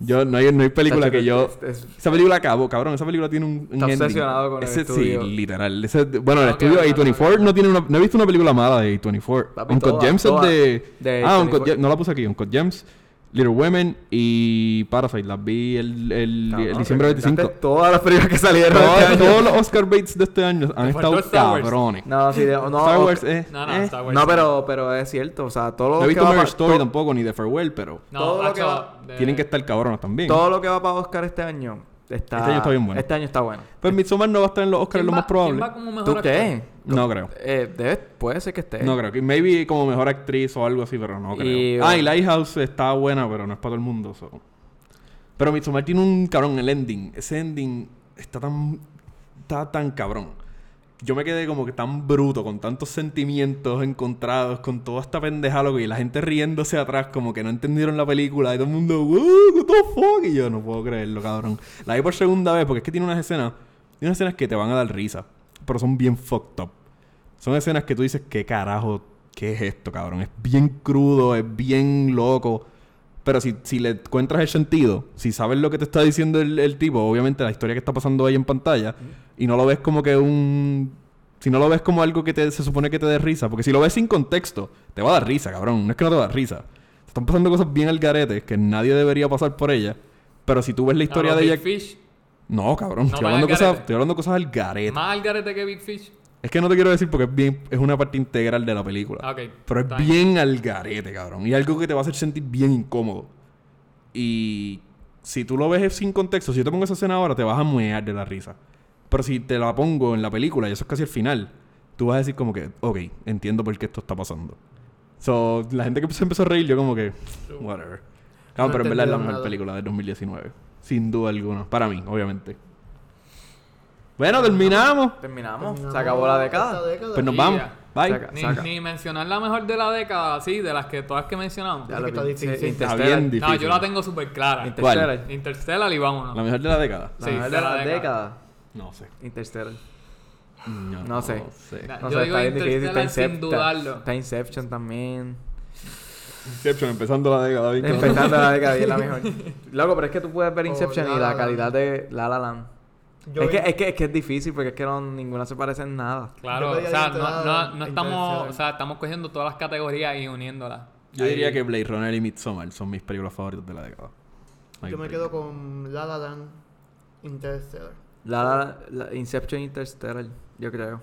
Yo, no hay, no hay película
tacho,
que yo...
es- es-
Esa película acabó, cabrón. Esa película tiene un, un
Está
ending.
obsesionado con el
Ese,
estudio.
Sí, literal. Ese- bueno, el
Ok,
estudio
ok,
A24
ok.
no tiene una... No he visto una película mala de A24.
Papi,
Uncut Gems es
todas
de...
de
ah,
A24.
Uncut Gems... No la puse aquí. Uncut Gems, Little Women y Parasite. Las vi el, el,
Cabrón,
el diciembre
recomendaste
25.
Todas las películas que salieron.
Todos,
este año.
todos los Oscar Bates de este año han estado cabrones.
No, sí, de- no.
Star. Wars es...
No, no,
eh.
Star Wars.
No, pero, pero es cierto. O sea, todo lo
No he
que
visto
va
Marriage
pa-
Story
to-
tampoco, ni The Farewell, pero...
No,
todo lo que va-
de-
Tienen que estar cabronas también.
Todo lo que va para Oscar este año, está,
Este año está bien bueno.
Este año está bueno.
Pues Midsommar no va a estar en los Oscars,
¿Quién
lo más probable.
¿Quién va como mejor
¿Tú crees?
No creo.
Eh, debe- puede ser que esté.
No creo. que Maybe como mejor actriz o algo así, pero no creo.
Y-
ah, y Lighthouse está buena, pero no es para todo el mundo. so. Pero Midsommar tiene un cabrón, el ending. Ese ending está tan... Está tan cabrón. Yo me quedé como que tan bruto, con tantos sentimientos encontrados, con toda esta pendeja loco, y la gente riéndose atrás, como que no entendieron la película, y todo el mundo, "Wow, what the fuck? Y yo no puedo creerlo, cabrón. La vi por segunda vez, porque es que tiene unas escenas, tiene unas escenas que te van a dar risa, pero son bien fucked up. Son escenas que tú dices, ¿qué carajo? ¿Qué es esto, cabrón? Es bien crudo, es bien loco. Pero si, si le encuentras el sentido, si sabes lo que te está diciendo el, el tipo, obviamente la historia que está pasando ahí en pantalla, y no lo ves como que un... Si no lo ves como algo que te, se supone que te dé risa, porque si lo ves sin contexto, te va a dar risa, cabrón. No es que no te va a dar risa. Están pasando cosas bien al garete, que nadie debería pasar por ella. Pero si tú ves la historia
A los
de
Big
ella...
Fish.
No, cabrón.
No
estoy, hablando cosas, estoy hablando cosas al garete.
Más al garete que Big Fish.
Es que no te quiero decir porque es bien, es una parte integral de la película.
Ok,
Pero es bien al garete, cabrón. Y algo que te va a hacer sentir bien incómodo. Y si tú lo ves sin contexto, si yo te pongo esa escena ahora, te vas a muear de la risa. Pero si te la pongo en la película, y eso es casi el final, tú vas a decir como que, ok, entiendo por qué esto está pasando. So, la gente que se empezó a reír, yo como que, whatever. Cabrón,
No
pero en verdad es la mejor película del 2019. Sin duda alguna. Para mí, obviamente. Bueno, terminamos.
Terminamos. Se acabó la década.
Pues nos vamos.
ya.
Bye.
Saca.
Ni, ni mencionar la mejor de la década, sí, de las que todas que mencionamos.
Ya
Es
lo
que está difícil.
Sí,
Está
Interstellar.
bien difícil.
No, yo la tengo súper clara.
Interstellar.
Interstellar y vámonos.
La mejor de la década.
La
Sí,
mejor
de
de
la
la
década.
década.
No sé.
Interstellar.
No,
No sé. No
yo
sé,
digo
está bien difícil. Está
Interstellar sin
Inception.
dudarlo.
Está Inception también.
Inception, empezando la década.
Empezando la década y es la (laughs) mejor. Loco, pero es que tú puedes ver Inception y
La Land.
calidad de La La Land.
Yo
Es que, es, que, es que es difícil porque es que no, ninguna se parece en nada.
Claro, o sea, no, no, no estamos, o sea, estamos cogiendo todas las categorías y uniéndolas.
Yo diría que Blade Runner y Midsommar son mis películas favoritas de la década. No
Yo me quedo con La La Land, Interstellar.
La, La- la- Inception Interstellar, yo creo.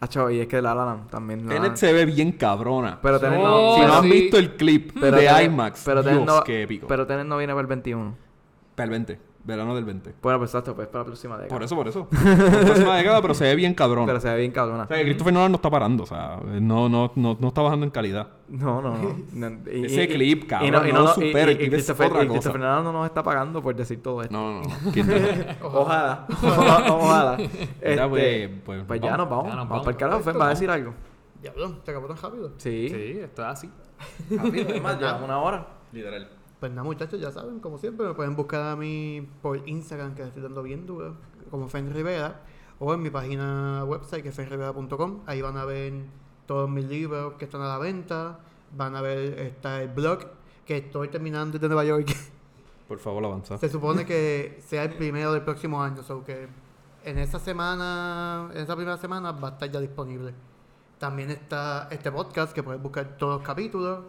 Ah, chavo, y es que La La Land también. La
Tenet se ve bien cabrona.
Pero Tenet
Oh,
si no han visto el clip
Pero
de
Tenet-
IMAX,
pero Tenet
Dios,
no,
qué épico.
Pero Tenet no viene para el 21.
Para el 20, verano del 20.
Bueno, pues exacto, pues para la próxima década.
Por eso, por eso. La próxima década, pero se ve bien cabrona.
Pero se ve bien cabrona.
O sea, que Christopher Nolan no está parando, o sea, no, no, no, no está bajando en calidad.
No, no, no. (laughs) No, y-
Ese
y-
clip,
y
cabrón,
no, y
no
y-
supera,
y-
el clip
y
es
Christopher- y Nolan no nos está pagando por decir todo esto.
No, no, no. ¿Quién te- (laughs)
Ojalá. (laughs) Ojalá. Este,
pues, pues,
pues ya nos vamos.
Ya nos
vamos
vamos.
para el carajo. Fen, ¿va a decir algo?
Diablo, te acabó tan rápido.
Sí.
Sí, esto es así.
Rápido, es más, ya una hora.
Literal.
Pues nada, muchachos, ya saben, como siempre, me pueden buscar a mí por Instagram, que estoy dando bien duro, como Fen Rivera, o en mi página website, que es fenrivera.com. Ahí van a ver todos mis libros que están a la venta. Van a ver, está el blog, que estoy terminando de Nueva York. (laughs)
Por favor, avanza.
Se supone que sea el primero del próximo año, so que en esa semana, en esa primera semana va a estar ya disponible. También está este podcast que puedes buscar todos los capítulos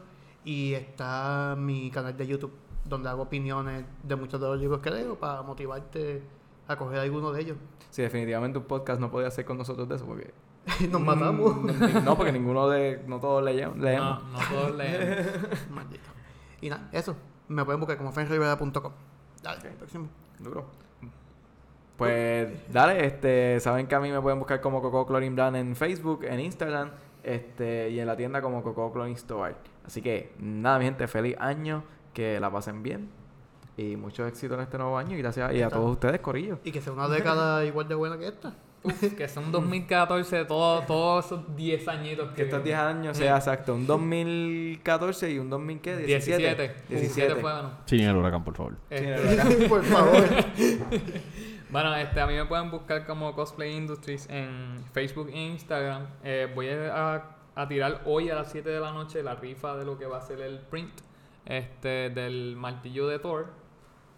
y está mi canal de YouTube donde hago opiniones de muchos de los libros que leo para motivarte a coger alguno de ellos.
Sí, definitivamente un podcast no podía hacer con nosotros de eso porque... (laughs)
Nos matamos.
Mm, No, porque ninguno de... No todos leemos. leemos.
No, no todos leemos. (laughs)
Maldito. Y nada, eso. Me pueden buscar como fenrivera.com. Dale, próximo.
Duro. Pues dale, este, saben que a mí me pueden buscar como Coco Brand en Facebook, en Instagram, este, y en la tienda como Coco Clothing Store. Así que nada, mi gente, feliz año, que la pasen bien y mucho éxito en este nuevo año y gracias y a todos ustedes, Corillo.
Y que sea una década (laughs) igual de buena que esta.
Uf, que son 2014, todo- todos esos 10 añitos que...
Que estos 10 años sea exacto, un 2014 y un 2000 ¿qué? 17.
17. 17 fue, bueno.
Sin el huracán, por favor.
Este,
por favor. (laughs)
Bueno, este, a mí me pueden buscar como Cosplay Industries en Facebook e Instagram. Eh, voy a, a tirar hoy a las 7 de la noche la rifa de lo que va a ser el print este, del martillo de Thor.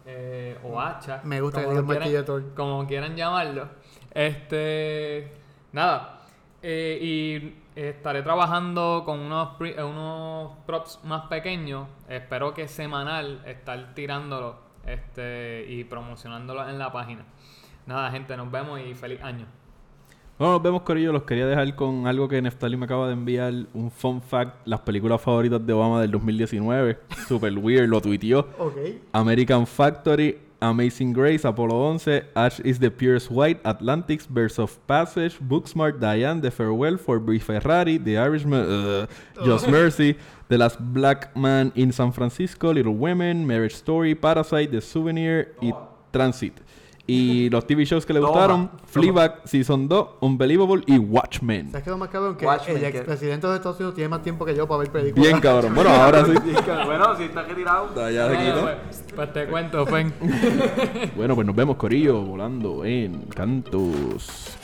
eh, o hacha.
Me gusta
quieran-
martillo de Thor.
Como quieran llamarlo. Este. Nada. eh, y estaré trabajando con unos, eh, unos props más pequeños. Espero que semanal estar tirándolo este, y promocionándolo en la página. Nada, gente, nos vemos y feliz año.
Bueno, nos vemos, Corillo. Los quería dejar con algo que Neftali me acaba de enviar. Un fun fact. Las películas favoritas de Obama del 2019. (laughs) Super weird. Lo tuiteó. American Factory, Amazing Grace, Apollo 11, Ash is the Purest White, Atlantics, Birds of Passage, Booksmart, Diane, The Farewell, For Brie Ferrari, The Irishman, uh, Just (laughs) Mercy, The Last Black Man in San Francisco, Little Women, Marriage Story, Parasite, The Souvenir y Transit. Y (laughs) los TV shows que le
Toma.
gustaron, Fleabag, Season 2, Unbelievable y Watchmen.
¿Sabes qué es lo más cabrón? Que
Watchmen,
el
que-
expresidente de Estados Unidos tiene más tiempo que yo para ver películas.
Bien cabrón. Bueno, ahora sí. (laughs)
bueno, si está retirado.
Ya se quitó.
Pues, pues te cuento, Fen. (laughs)
Bueno, pues nos vemos, Corillo, volando en Cantos.